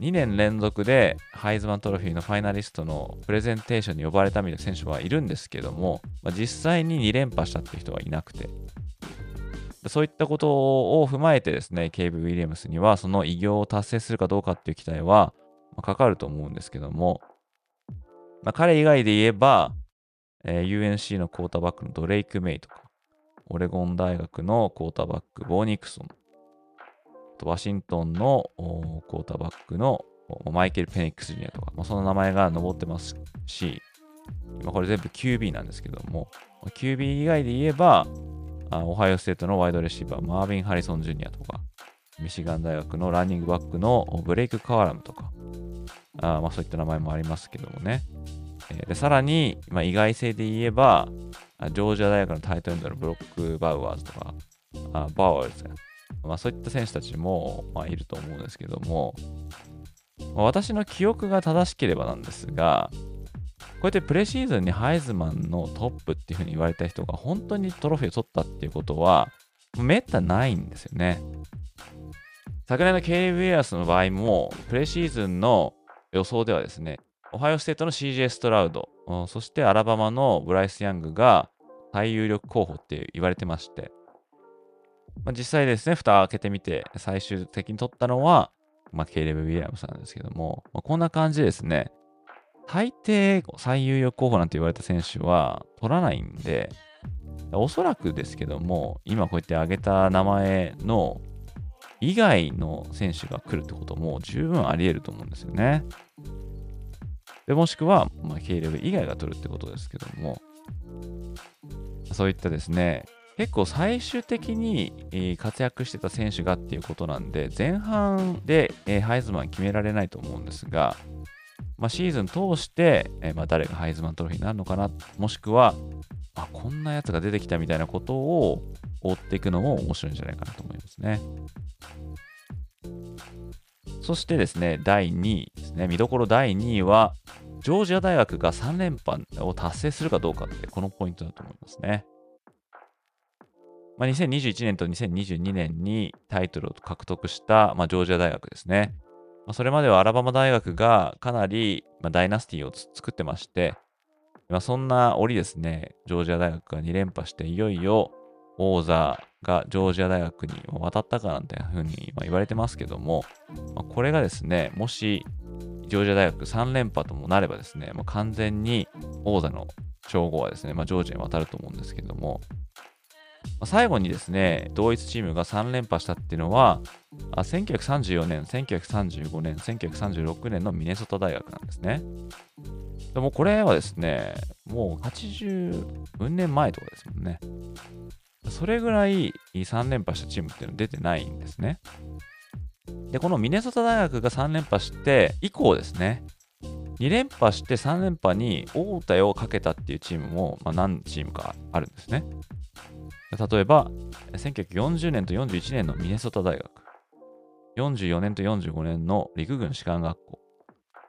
A: 2年連続でハイズマントロフィーのファイナリストのプレゼンテーションに呼ばれたみたいな選手はいるんですけども、まあ、実際に2連覇したっていう人はいなくて、そういったことを踏まえてですね、ケイブ・ウィリアムスにはその偉業を達成するかどうかっていう期待はかかると思うんですけども、まあ、彼以外で言えば、えー、UNC のクォーターバックのドレイク・メイとか、オレゴン大学のクォーターバック、ボー・ニクソン、ワシントンのクォーターバックのマイケル・ペニックス・ジュニアとか、まあ、その名前が載ってますし、まあ、これ全部 QB なんですけども、QB 以外で言えば、あオハイオステートのワイドレシーバー、マービン・ハリソン・ジュニアとか、ミシガン大学のランニングバックのブレイク・コーラムとか、あまあ、そういった名前もありますけどもね。えでさらに、まあ、意外性で言えば、ジョージア大学のタイトルエンドのブロック・バウアーズとか、あバウアーズまあ、そういった選手たちも、まあ、いると思うんですけども、まあ、私の記憶が正しければなんですが、こうやってプレシーズンにハイズマンのトップっていうふうに言われた人が本当にトロフィーを取ったっていうことは、めったないんですよね。昨年のケイリー・ウェアスの場合も、プレシーズンの予想ではですね、オハイオステートの CJ ストラウド、そしてアラバマのブライス・ヤングが最有力候補って言われてまして、まあ、実際ですね、蓋を開けてみて、最終的に取ったのは、まあ、ケイレブ・ウィリアムさんなんですけども、まあ、こんな感じですね、大抵最有力候補なんて言われた選手は取らないんで、おそらくですけども、今こうやって挙げた名前の以外の選手が来るってことも十分あり得ると思うんですよね。でもしくは、まあ、ケイレブ以外が取るってことですけども、そういったですね、結構最終的に活躍してた選手がっていうことなんで、前半でハイズマン決められないと思うんですが、まあ、シーズン通して、まあ、誰がハイズマントロフィーになるのかな、もしくは、あ、こんなやつが出てきたみたいなことを追っていくのも面白いんじゃないかなと思いますね。そしてですね、第2位ですね、見どころ第2位は、ジョージア大学が3連覇を達成するかどうかって、このポイントだと思いますね。まあ、2021年と2022年にタイトルを獲得した、まあ、ジョージア大学ですね。まあ、それまではアラバマ大学がかなり、まあ、ダイナスティを作ってまして、まあ、そんな折ですね、ジョージア大学が2連覇して、いよいよ王座がジョージア大学に渡ったかなんていうふうに言われてますけども、まあ、これがですね、もしジョージア大学3連覇ともなればですね、もう完全に王座の称号はですね、まあ、ジョージアに渡ると思うんですけども、最後にですね、同一チームが3連覇したっていうのは、1934年、1935年、1936年のミネソタ大学なんですね。でもこれはですね、もう80分年前とかですもんね。それぐらい3連覇したチームっていうのは出てないんですね。で、このミネソタ大学が3連覇して以降ですね、2連覇して3連覇に大手をかけたっていうチームも、まあ、何チームかあるんですね。例えば、1940年と41年のミネソタ大学、44年と45年の陸軍士官学校、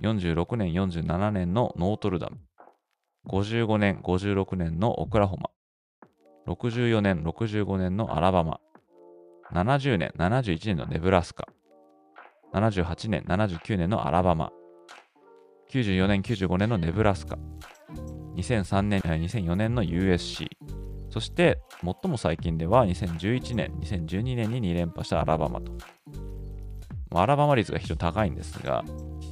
A: 46年、47年のノートルダム、55年、56年のオクラホマ、64年、65年のアラバマ、70年、71年のネブラスカ、78年、79年のアラバマ、94年、95年のネブラスカ、2003年、2004年の USC、そして、最も最近では2011年、2012年に2連覇したアラバマと。アラバマ率が非常に高いんですが、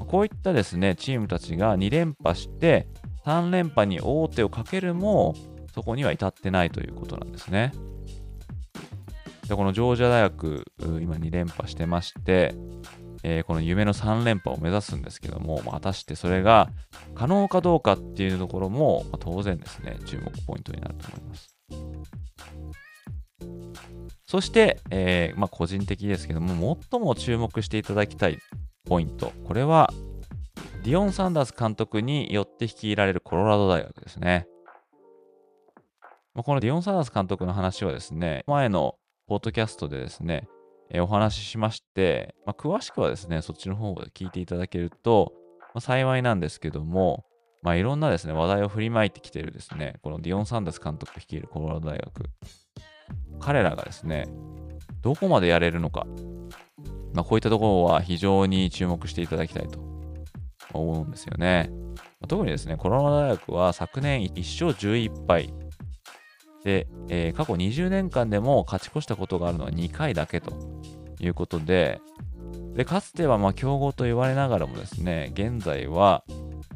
A: こういったですね、チームたちが2連覇して、3連覇に王手をかけるも、そこには至ってないということなんですね。でこのジョージア大学、今2連覇してまして、えー、この夢の3連覇を目指すんですけども、果たしてそれが可能かどうかっていうところも、ま、当然ですね、注目ポイントになると思います。そして、えー、まあ、個人的ですけども、最も注目していただきたいポイント。これは、ディオン・サンダース監督によって率いられるコロラド大学ですね。ま、このディオン・サーダース監督の話はですね、前のポッドキャストでですね、えー、お話ししまして、まあ、詳しくはですね、そっちの方で聞いていただけると、ま、幸いなんですけども、まあ、いろんなですね、話題を振りまいてきているですね、このディオン・サンダース監督率いるコロラド大学。彼らがですね、どこまでやれるのか、まあ、こういったところは非常に注目していただきたいと思うんですよね。ま特にですね、コロナ大学は昨年1勝11敗で、えー、過去20年間でも勝ち越したことがあるのは2回だけということで、でかつてはま強豪と言われながらもですね、現在は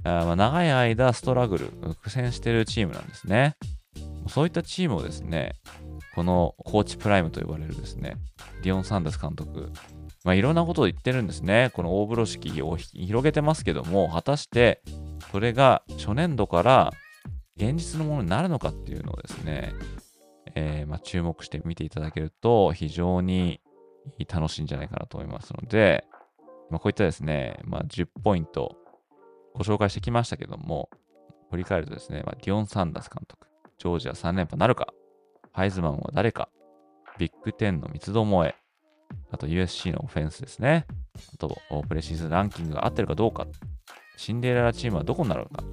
A: あま長い間ストラグル、苦戦してるチームなんですね。そういったチームをですね、このコーチプライムと呼ばれるですね、ディオン・サンダス監督、まあ、いろんなことを言ってるんですね。この大風呂敷を広げてますけども、果たしてそれが初年度から現実のものになるのかっていうのをですね、えー、まあ、注目して見ていただけると非常に楽しいんじゃないかなと思いますので、まあ、こういったですね、まあ、10ポイントご紹介してきましたけども、振り返るとですね、まあ、ディオン・サンダース監督、ジョージア3連覇なるか、ハイズマンは誰か、ビッグ10の三つどもえ、あと USC のオフェンスですね。あと、プレシーズンランキングが合ってるかどうか。シンデレラチームはどこになるのか。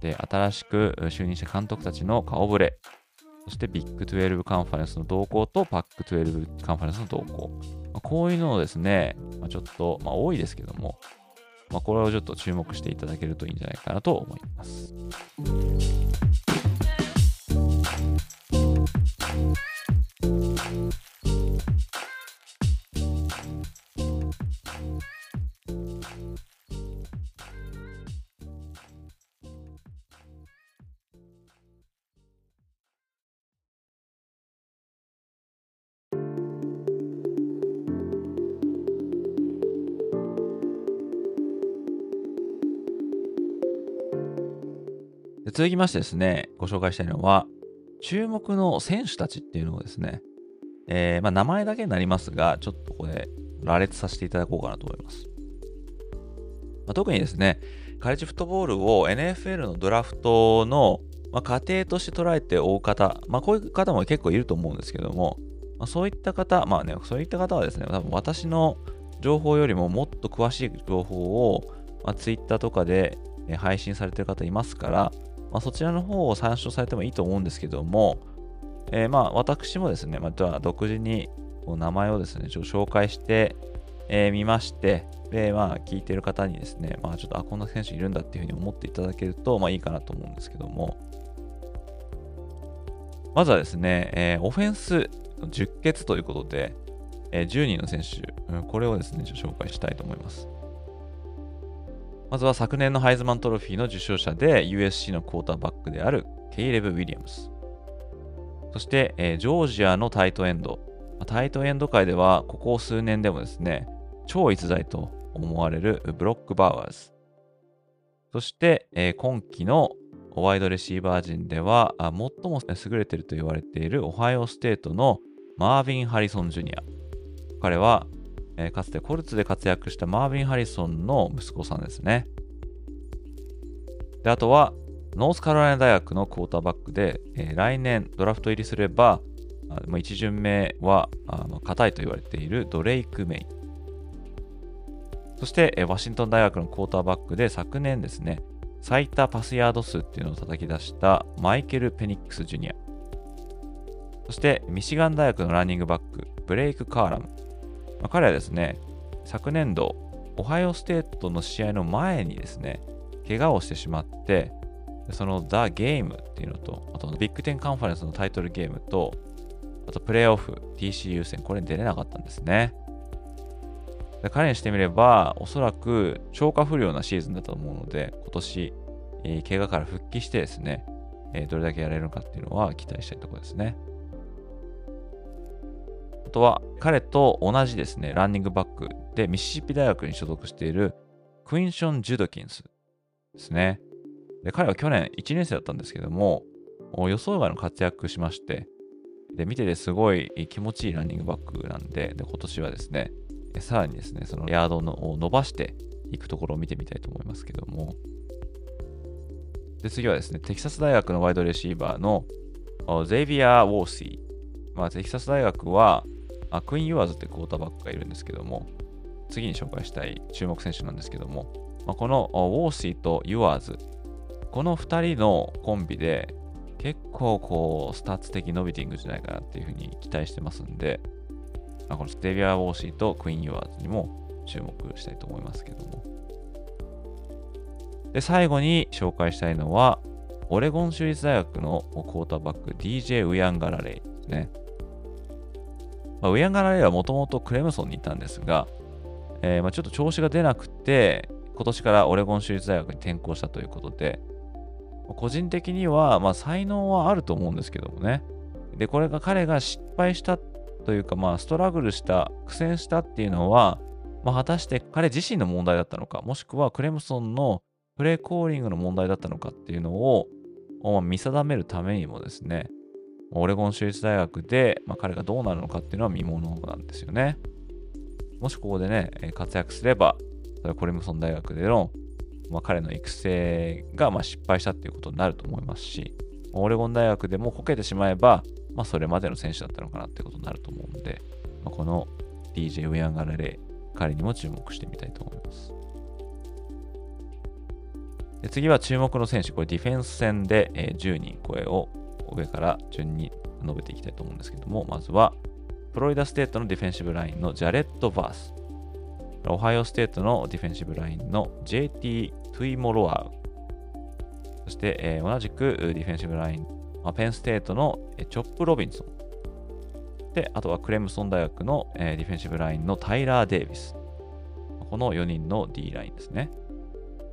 A: で、新しく就任した監督たちの顔ぶれ。そしてビッグ12カンファレンスの動向とパック12カンファレンスの動向。こういうのをですね、ちょっと、まあ、多いですけども、まあ、これをちょっと注目していただけるといいんじゃないかなと思います。続きましてですね、ご紹介したいのは、注目の選手たちっていうのをですね、えー、まあ、名前だけになりますが、ちょっとこれ、羅列させていただこうかなと思います。まあ、特にですね、カレッジフットボールを NFL のドラフトの、まあ、過程として捉えて追う方、まあ、こういう方も結構いると思うんですけども、ま、そういった方、まあね、そういった方はですね、多分私の情報よりももっと詳しい情報を、ま、Twitter とかで配信されてる方いますから、まあ、そちらの方を参照されてもいいと思うんですけども、えー、まあ私もですね、また独自にこう名前をですね、ちょっと紹介してみ、えー、まして、で、まあ聞いてる方にですね、まあちょっと、あ、こんな選手いるんだっていうふうに思っていただけると、まあいいかなと思うんですけども、まずはですね、えー、オフェンス10決ということで、えー、10人の選手、これをですね、ちょっと紹介したいと思います。まずは昨年のハイズマントロフィーの受賞者で USC のクォーターバックであるケイレブ・ウィリアムス。そして、えー、ジョージアのタイトエンド。タイトエンド界ではここ数年でもですね、超逸材と思われるブロック・バウアーズ。そして、えー、今季のワイドレシーバー陣では最も優れていると言われているオハイオステートのマーヴィン・ハリソン・ジュニア。彼はえー、かつてコルツで活躍したマーヴィン・ハリソンの息子さんですね。で、あとは、ノースカロライナ大学のクォーターバックで、えー、来年ドラフト入りすれば、あ1巡目は硬いと言われているドレイク・メイ。そして、えー、ワシントン大学のクォーターバックで昨年ですね、最多パスヤード数っていうのを叩き出したマイケル・ペニックス・ジュニア。そして、ミシガン大学のランニングバック、ブレイク・カーラム。まあ、彼はですね、昨年度、オハイオステートの試合の前にですね、怪我をしてしまって、そのザ・ゲームっていうのと、あとビッグテンカンファレンスのタイトルゲームと、あとプレイオフ、TCU 戦、これに出れなかったんですね。で彼にしてみれば、おそらく消化不良なシーズンだと思うので、今年、えー、怪我から復帰してですね、えー、どれだけやれるのかっていうのは期待したいところですね。とは、彼と同じですね、ランニングバックでミシシッピ大学に所属しているクインション・ジュドキンスですね。で彼は去年1年生だったんですけども、予想外の活躍しまして、で見ててすごい気持ちいいランニングバックなんで、で今年はですね、さらにですね、そのヤードを伸ばしていくところを見てみたいと思いますけども、で次はですね、テキサス大学のワイドレシーバーのゼイビア・ウォーシー。まあ、テキサス大学は、あクイーン・ユアーズってクォーターバックがいるんですけども、次に紹介したい注目選手なんですけども、まあ、このウォーシーとユアーズ、この2人のコンビで結構こうスタッツ的伸びていくんじゃないかなっていうふうに期待してますんで、まあ、このゼイビア・ウォーシーとクイン・ユアーズにも注目したいと思いますけども。で、最後に紹介したいのは、オレゴン州立大学のクォーターバック DJ ウヤンガラレイですね。まあ、ウヤンガラレイはもともとクレムソンにいたんですが、えー、まあちょっと調子が出なくて、今年からオレゴン州立大学に転校したということで、個人的には、まあ、才能はあると思うんですけどもね。で、これが彼が失敗したというか、まあ、ストラグルした、苦戦したっていうのは、まあ、果たして彼自身の問題だったのか、もしくはクレムソンのプレーコーリングの問題だったのかっていうのを、まあ、見定めるためにもですね、オレゴン州立大学で、まあ、彼がどうなるのかっていうのは見ものなんですよね。もしここでね、活躍すれば、それはコレムソン大学でのまあ、彼の育成がま失敗したっていうことになると思いますし、オレゴン大学でもこけてしまえば、まあ、それまでの選手だったのかなってことになると思うので、まあ、この DJ ウェアンガラレ、彼にも注目してみたいと思います。で次は注目の選手、これディフェンス戦で、10人声を上から順に述べていきたいと思うんですけども、まずは、フロリダステートのディフェンシブラインのジャレッド・バース。オハイオステートのディフェンシブラインの JT・ トゥイモロアウ。そして、えー、同じくディフェンシブライン、まあ、ペンステートのチョップ・ロビンソン。で、あとはクレムソン大学の、えー、ディフェンシブラインのタイラー・デイビス。この4人の D ラインですね。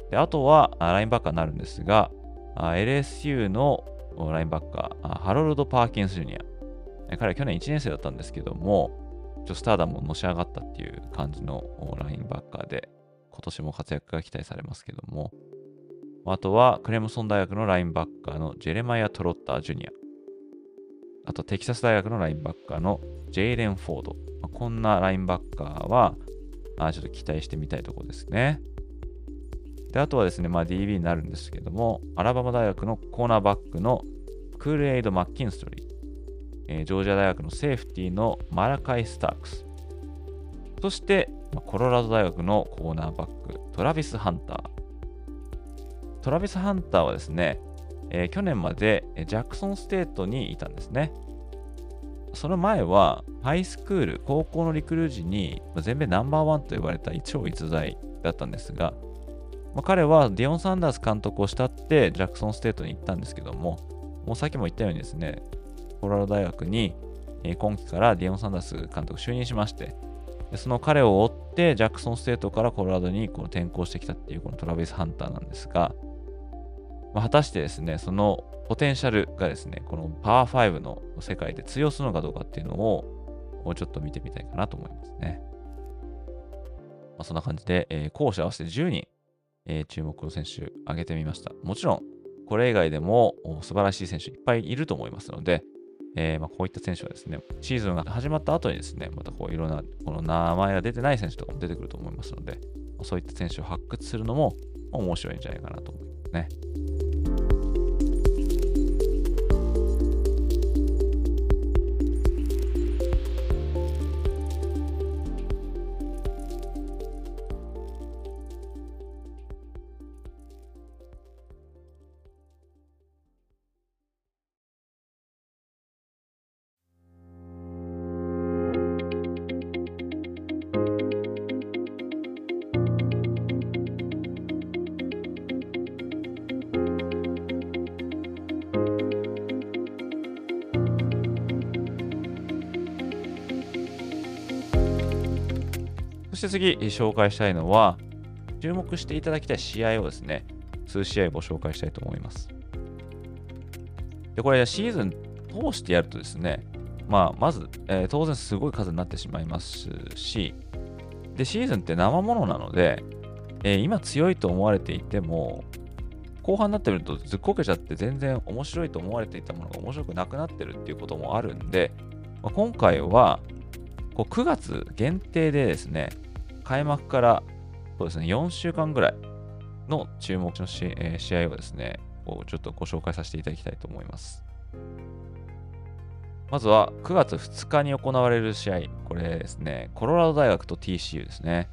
A: で、あとはラインバッカーになるんですが、LSU のラインバッカー、ハロルド・パーキンス・ジュニア。彼は去年1年生だったんですけども、ちょスターダムをのし上がったっていう感じのラインバッカーで、今年も活躍が期待されますけども、あとはクレムソン大学のラインバッカーのジェレマイア・トロッター・ジュニア。あとテキサス大学のラインバッカーのジェイレン・フォード。こんなラインバッカーはあちょっと期待してみたいところですね。で、あとはですね、まあ、DB になるんですけども、アラバマ大学のコーナーバックのクールエイド・マッキンストリー、えー、ジョージア大学のセーフティーのマラカイ・スタークス、そして、コロラド大学のコーナーバック、トラビス・ハンター。トラビス・ハンターはですね、えー、去年までジャクソンステートにいたんですね。その前は、ハイスクール、高校のリクルー時に全米ナンバーワンと呼ばれた超逸材だったんですが、まあ、彼はディオン・サンダース監督を慕ってジャクソンステートに行ったんですけども、もうさっきも言ったようにですね、コロラド大学に今季からディオン・サンダース監督就任しまして、でその彼を追って、ジャクソンステートからコロラドにこの転校してきたっていうこのトラビス・ハンターなんですが、まあ、果たしてですね、そのポテンシャルがですね、このパワー5の世界で通用するのかどうかっていうのを、もうちょっと見てみたいかなと思いますね。まあ、そんな感じで、えー、校舎合わせて10人、えー、注目の選手挙げてみました。もちろん、これ以外でも素晴らしい選手いっぱいいると思いますので、えー、まあ、こういった選手はですね、シーズンが始まった後にですね、またこういろんなこの名前が出てない選手とかも出てくると思いますので、そういった選手を発掘するのも面白いんじゃないかなと思いますね。して次紹介したいのは、注目していただきたい試合をですね、数試合ご紹介したいと思います。で、これシーズン通してやるとですね、まあ、まず、えー、当然すごい数になってしまいますし、で、シーズンって生ものなので、えー、今強いと思われていても、後半になってみるとずっこけちゃって全然面白いと思われていたものが面白くなくなってるっていうこともあるんで、まあ、今回はこう9月限定でですね、開幕からそうですね、4週間ぐらいの注目のし、えー、試合をですね、こうちょっとご紹介させていただきたいと思います。まずは9月2日に行われる試合。これですね、コロラド大学と TCU ですね。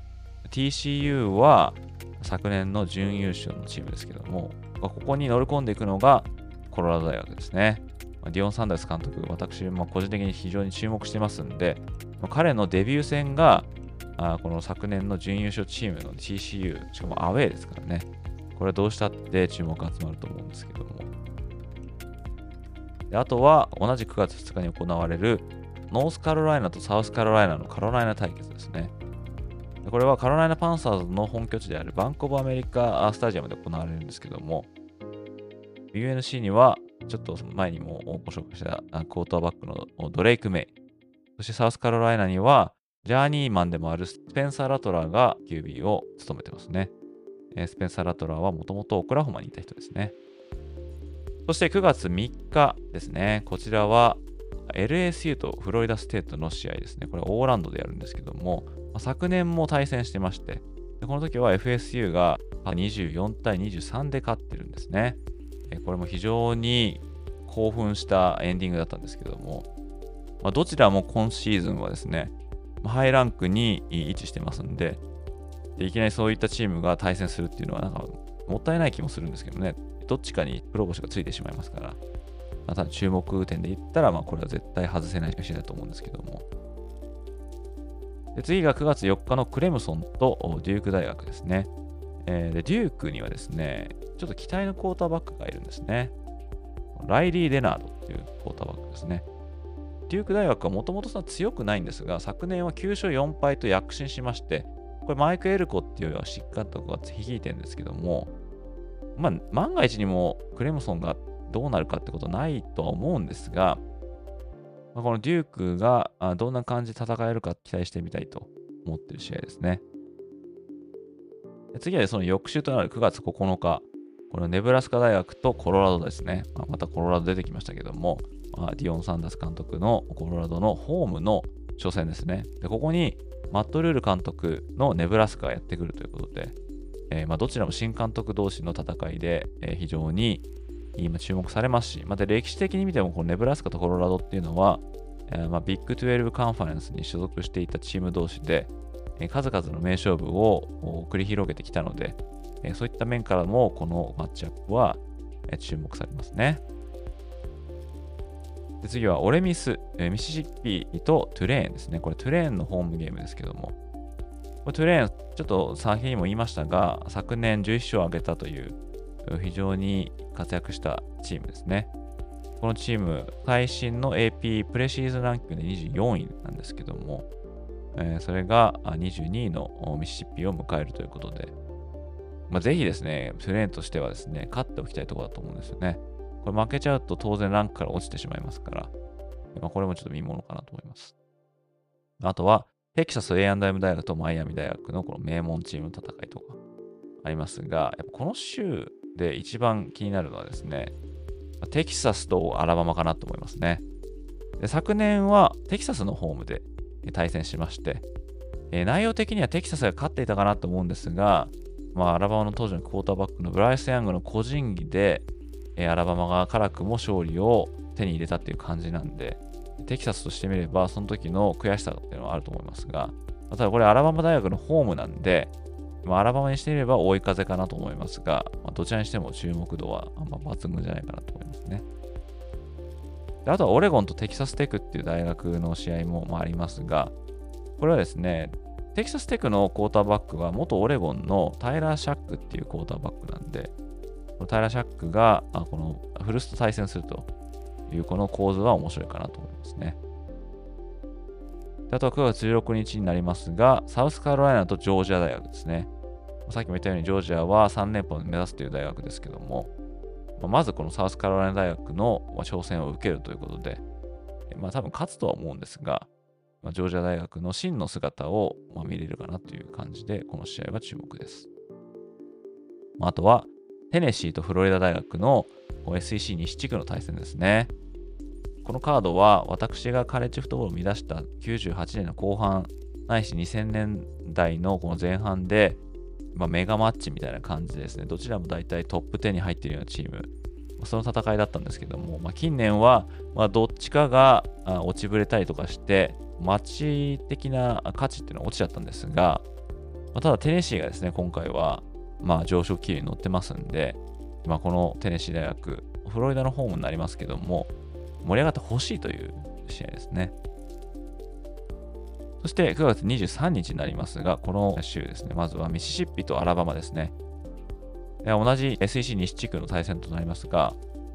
A: TCU は昨年の準優勝のチームですけども、ここに乗り込んでいくのがコロラド大学ですね。ディオン・サンダース監督、私、も個人的に非常に注目してますんで、彼のデビュー戦があこの昨年の準優勝チームの TCU、しかもアウェーですからね。これはどうしたって注目が集まると思うんですけども。であとは同じ9月2日に行われるノースカロライナとサウスカロライナのカロライナ対決ですね。これはカロライナパンサーズの本拠地であるバンコブアメリカスタジアムで行われるんですけども、UNC にはちょっと前にもご紹介したクォーターバックのドレイク・メイ、そしてサウスカロライナにはジャーニーマンでもあるスペンサー・ラトラーが QB を務めてますね。えスペンサー・ラトラーはもともとオクラホマにいた人ですね。そして9月3日ですね。こちらは LSU とフロリダステートの試合ですね。これオーランドでやるんですけども、昨年も対戦してまして、この時は FSU が24対23で勝ってるんですね。これも非常に興奮したエンディングだったんですけども、まあ、どちらも今シーズンはですね、ハイランクに位置してますんでで、いきなりそういったチームが対戦するっていうのはなんかもったいない気もするんですけどね。どっちかに黒星がついてしまいますから、また注目点で言ったら、まあ、これは絶対外せない試合だと思うんですけども。で次が9月4日のクレムソンとデューク大学ですね。えー、でデュークにはですね、ちょっと期待のクォーターバックがいるんですね。ライリー・レナードっていうクォーターバックですね。デューク大学はもともと強くないんですが、昨年は9勝4敗と躍進しまして、これマイク・エルコっていうよりはしっかりとが率いてるんですけども、まあ、万が一にもクレムソンがどうなるかってことないとは思うんですが、まあ、このデュークがどんな感じで戦えるか期待してみたいと思ってる試合ですね。次はその翌週となる9月9日、これネブラスカ大学とコロラドですね。まあ、またコロラド出てきましたけども、ディオン・サンダース監督のコロラドのホームの初戦ですね。でここにマット・ルール監督のネブラスカがやってくるということで、えー、まあ、どちらも新監督同士の戦いで、えー、非常に今注目されますし、また歴史的に見てもこのネブラスカとコロラドっていうのは、えー、まあ、ビッグ12カンファレンスに所属していたチーム同士で、え数々の名勝負を繰り広げてきたので、えそういった面からもこのマッチアップは、注目されますね。で次はオレミス、えミシシッピとトゥレーンですね。これトゥレーンのホームゲームですけども、これトゥレーン、ちょっと先にも言いましたが、昨年11勝を挙げたという非常に活躍したチームですね。このチーム、最新の AP プレシーズンランキングで24位なんですけども、えー、それが22位のミシシッピを迎えるということで、まあ、ぜひですね、トゥレーンとしてはですね、勝っておきたいところだと思うんですよね。これ負けちゃうと当然ランクから落ちてしまいますから、まあ、これもちょっと見ものかなと思います。あとは、テキサス A&M 大学とマイアミ大学のこの名門チームの戦いとかありますが、やっぱこの週で一番気になるのはですね、テキサスとアラバマかなと思いますね。で昨年はテキサスのホームで対戦しまして、えー、内容的にはテキサスが勝っていたかなと思うんですが、まあ、アラバマの当時のクォーターバックのブライス・ヤングの個人技で、えー、アラバマが辛くも勝利を手に入れたっていう感じなんで、テキサスとしてみれば、その時の悔しさっていうのはあると思いますが、ただこれアラバマ大学のホームなんで、まあ、アラバマにしてみれば追い風かなと思いますが、まあ、どちらにしても注目度はあんま抜群じゃないかなと思いますね。であとはオレゴンとテキサステクっていう大学の試合もまあありますが、これはですね、テキサステクのクォーターバックは元オレゴンのタイラー・シャックっていうクォーターバックなんで、タイラ・シャックがあこのフルスと対戦するというこの構図は面白いかなと思いますね。あとは9月16日になりますが、サウスカロライナとジョージア大学ですね。さっきも言ったようにジョージアは3連覇を目指すという大学ですけども、まずこのサウスカロライナ大学の挑戦を受けるということで、まあ多分勝つとは思うんですが、まあ、ジョージア大学の真の姿をま見れるかなという感じで、この試合は注目です。まあとは、テネシーとフロリダ大学の SEC 西地区の対戦ですね。このカードは私がカレッジフットボールを乱した98年の後半ないし2000年代のこの前半で、まあ、メガマッチみたいな感じですね。どちらも大体トップ10に入っているようなチーム。その戦いだったんですけども、まあ、近年は、まあ、どっちかが落ちぶれたりとかして、街的な価値っていうのは落ちちゃったんですが、まあ、ただテネシーがですね、今回は、まあ、上昇気流に乗ってますんで、まあ、このテネシー大学、フロリダのホームになりますけども、盛り上がってほしいという試合ですね。そして9月23日になりますが、この週ですね、まずはミシシッピとアラバマですね。同じ SEC 西地区の対戦となりますが、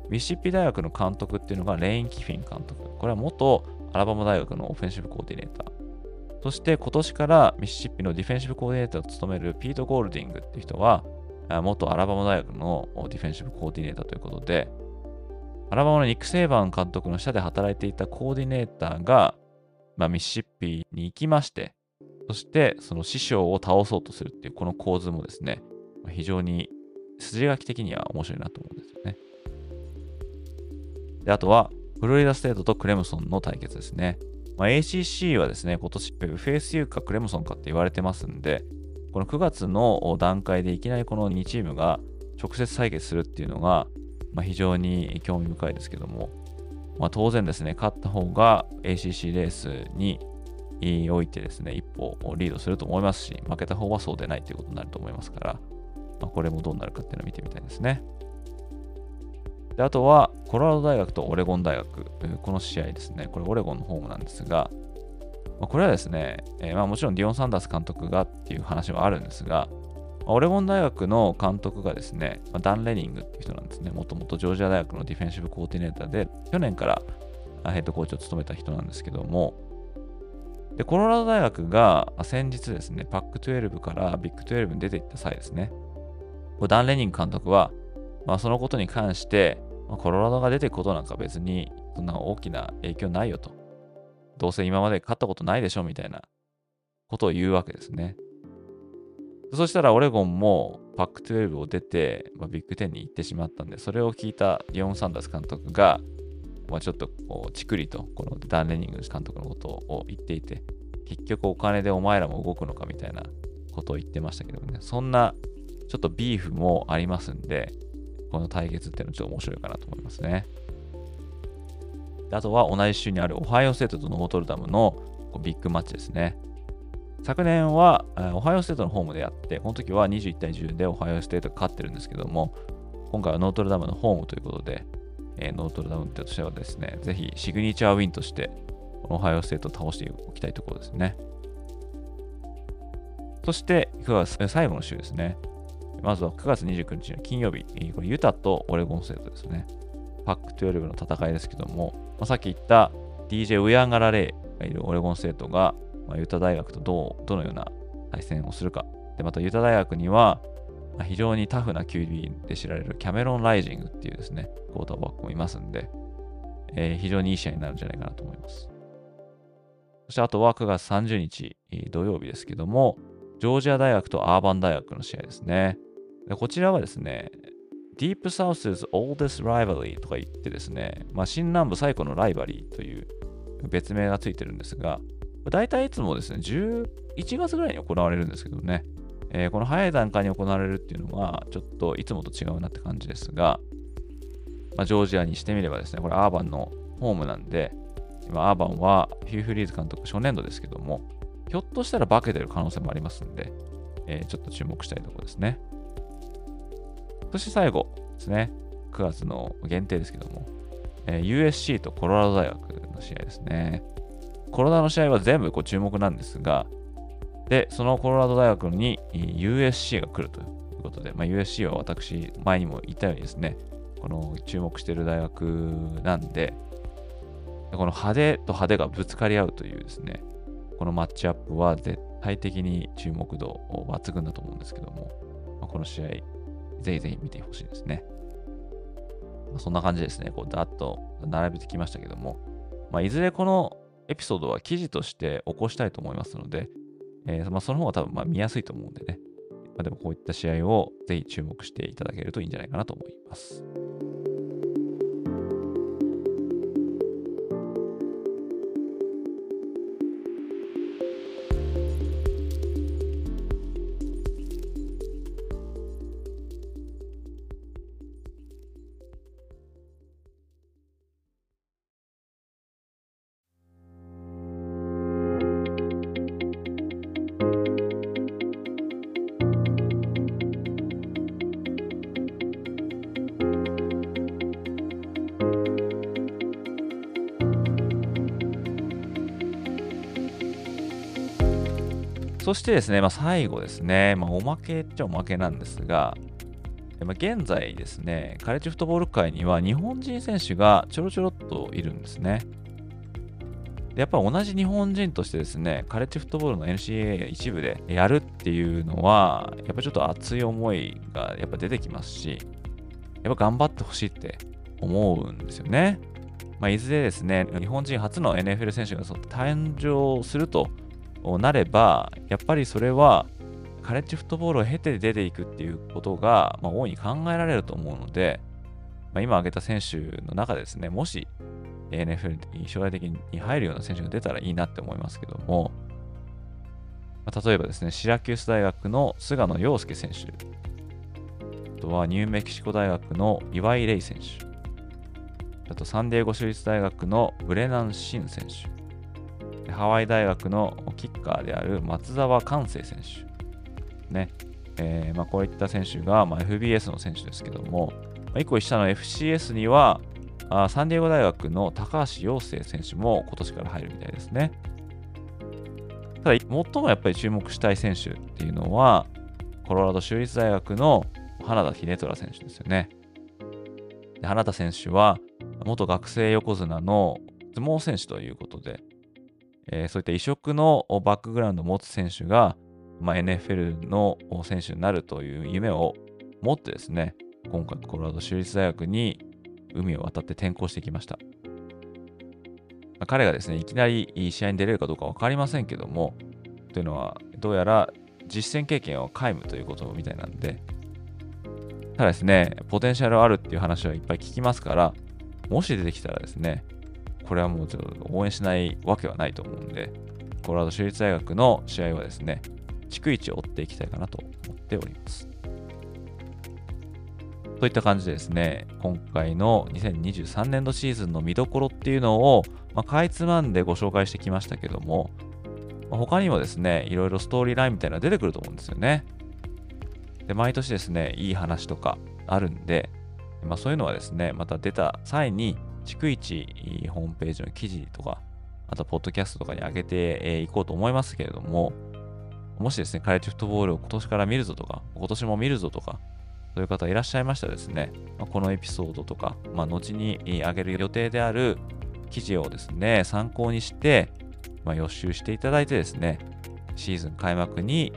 A: ミシシッピ大学の監督っていうのがレイン・キフィン監督。これは元アラバマ大学のオフェンシブコーディネーター。そして今年からミシシッピのディフェンシブコーディネーターを務めるピート・ゴールディングっていう人は、元アラバマ大学のディフェンシブコーディネーターということで、アラバマのニック・セイバン監督の下で働いていたコーディネーターが、まあ、ミシシッピに行きまして、そしてその師匠を倒そうとするっていうこの構図もですね、非常に筋書き的には面白いなと思うんですよね。であとは、フロリダステートとクレムソンの対決ですね。まあ、ACC はですね、今年フェイス U かクレムソンかって言われてますんで、この9月の段階でいきなりこの2チームが直接対決するっていうのが、まあ、非常に興味深いですけども、まあ、当然ですね、勝った方が ACC レースにおいてですね、一歩リードすると思いますし、負けた方はそうでないということになると思いますから、まあ、これもどうなるかっていうのを見てみたいですね。であとは、コロラド大学とオレゴン大学、この試合ですね、これオレゴンのホームなんですが、まあ、これはですね、えー、まあもちろんディオン・サンダース監督がっていう話はあるんですが、オレゴン大学の監督がですね、ダン・レニングっていう人なんですね。もともとジョージア大学のディフェンシブコーディネーターで、去年からヘッドコーチを務めた人なんですけども、で、コロラド大学が先日ですね、パック12からビッグ12に出ていった際ですね、ダン・レニング監督は、まあ、そのことに関して、まあ、コロラドが出ていくことなんか別にそんな大きな影響ないよと。どうせ今まで勝ったことないでしょみたいなことを言うわけですね。そしたらオレゴンもパック12を出て、まあ、ビッグ10に行ってしまったんで、それを聞いたリオン・サンダース監督が、まあ、ちょっとこう、チクリとこのダン・レニング監督のことを言っていて、結局お金でお前らも動くのかみたいなことを言ってましたけどね、そんなちょっとビーフもありますんで、この対決っていうのはちょっと面白いかなと思いますね。あとは同じ週にあるオハイオステートとノートルダムのビッグマッチですね。昨年は、オハイオステートのホームでやって、この時は21対10でオハイオステートが勝ってるんですけども、今回はノートルダムのホームということで、えー、ノートルダムとしてはですね、ぜひ signature win として、オハイオステートを倒しておきたいところですね。そして、9月最後の週ですね。まずは9月29日の金曜日、これユタとオレゴンステートですね。パック12の戦いですけども、まあ、さっき言った DJ ウヤンガラレイがいるオレゴンステートが、まあ、ユタ大学とどう、どのような対戦をするか。で、またユタ大学には、まあ、非常にタフな QB で知られるキャメロン・ライジングっていうですね、クォーターバックもいますんで、えー、非常にいい試合になるんじゃないかなと思います。そしてあとは9月30日土曜日ですけども、ジョージア大学とアーバン大学の試合ですね。でこちらはですね、Deep South's Oldest Rivalry とか言ってですね、まあ、新南部最古のライバリーという別名がついてるんですが、大体いつもですね、11月ぐらいに行われるんですけどね、えー、この早い段階に行われるっていうのは、ちょっといつもと違うなって感じですが、まあ、ジョージアにしてみればですね、これアーバンのホームなんで、今アーバンはヒュー・フリーズ監督初年度ですけども、ひょっとしたら化けてる可能性もありますんで、えー、ちょっと注目したいところですね。そして最後ですね、9月の限定ですけども、えー、USC とコロラド大学の試合ですね。コロナの試合は全部こう注目なんですが、で、そのコロラド大学に USC が来るということで、まあ、USC は私、前にも言ったようにですね、この注目している大学なんで、この派手と派手がぶつかり合うというですね、このマッチアップは絶対的に注目度抜群だと思うんですけども、まあ、この試合、ぜひぜひ見てほしいですね。まあ、そんな感じですね。こう、だっと並べてきましたけども、まあ、いずれこのエピソードは記事として起こしたいと思いますので、えー、まあ、その方が多分ま見やすいと思うんでね。まあ、でもこういった試合をぜひ注目していただけるといいんじゃないかなと思います。そしてですね、まあ、最後ですね、まあ、おまけっちゃおまけなんですが、まあ、現在ですね、カレッジフットボール界には日本人選手がちょろちょろっといるんですね。でやっぱり同じ日本人としてですね、カレッジフットボールの NCAA 一部でやるっていうのは、やっぱちょっと熱い思いがやっぱ出てきますし、やっぱ頑張ってほしいって思うんですよね。まあ、いずれですね、日本人初の NFL 選手が誕生するとなれば、やっぱりそれはカレッジフットボールを経て出ていくっていうことが、まあ、大いに考えられると思うので、まあ、今挙げた選手の中ですね、もし NFL に将来的に入るような選手が出たらいいなって思いますけども、まあ、例えばですね、シラキュース大学の菅野陽介選手、あとはニューメキシコ大学の岩井レイ選手、あとサンディエゴ州立大学のブレナン・シン選手、ハワイ大学のキッカーである松沢寛生選手、ね、えー、まあ、こういった選手が、まあ、FBS の選手ですけども、まあ、1個下の FCS にはあサンディエゴ大学の高橋陽生選手も今年から入るみたいですね。ただ、最もやっぱり注目したい選手っていうのは、コロラド州立大学の花田秀虎選手ですよね。で花田選手は、元学生横綱の相撲選手ということで、えー、そういった異色のバックグラウンドを持つ選手が、まあ、NFL の選手になるという夢を持ってですね、今回コロラド州立大学に海を渡って転校してきました。まあ、彼がですね、いきなり試合に出れるかどうか分かりませんけども、というのは、どうやら実践経験を皆無ということみたいなんで、ただですね、ポテンシャルあるっていう話はいっぱい聞きますから、もし出てきたらですね、これはもうちょっと応援しないわけはないと思うんで、コロラド州立大学の試合はですね、逐一追っていきたいかなと思っております。といった感じでですね、今回の2023年度シーズンの見どころっていうのを、まあ、かいつまんでご紹介してきましたけども、まあ、他にもですね、いろいろストーリーラインみたいなのが出てくると思うんですよね。で、毎年ですね、いい話とかあるんで、まあ、そういうのはですね、また出た際に、逐一ホームページの記事とか、あと、ポッドキャストとかに上げていこうと思いますけれども、もしですね、カレッジフットボールを今年から見るぞとか、今年も見るぞとか、そういう方いらっしゃいましたらですね、このエピソードとか、まあ、後に上げる予定である記事をですね、参考にして、まあ、予習していただいてですね、シーズン開幕に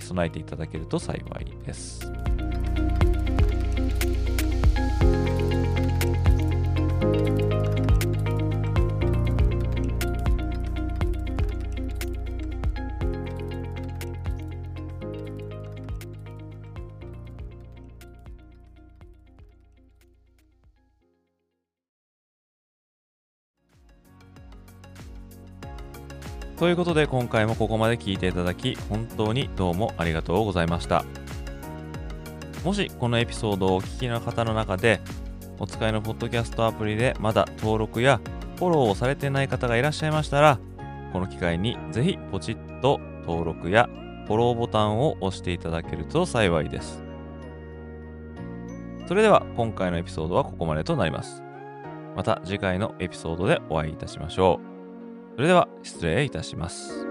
A: 備えていただけると幸いです。ということで今回もここまで聞いていただき本当にどうもありがとうございました。もしこのエピソードをお聞きの方の中でお使いのポッドキャストアプリでまだ登録やフォローをされてない方がいらっしゃいましたらこの機会にぜひポチッと登録やフォローボタンを押していただけると幸いです。それでは今回のエピソードはここまでとなります。また次回のエピソードでお会いいたしましょう。それでは失礼いたします。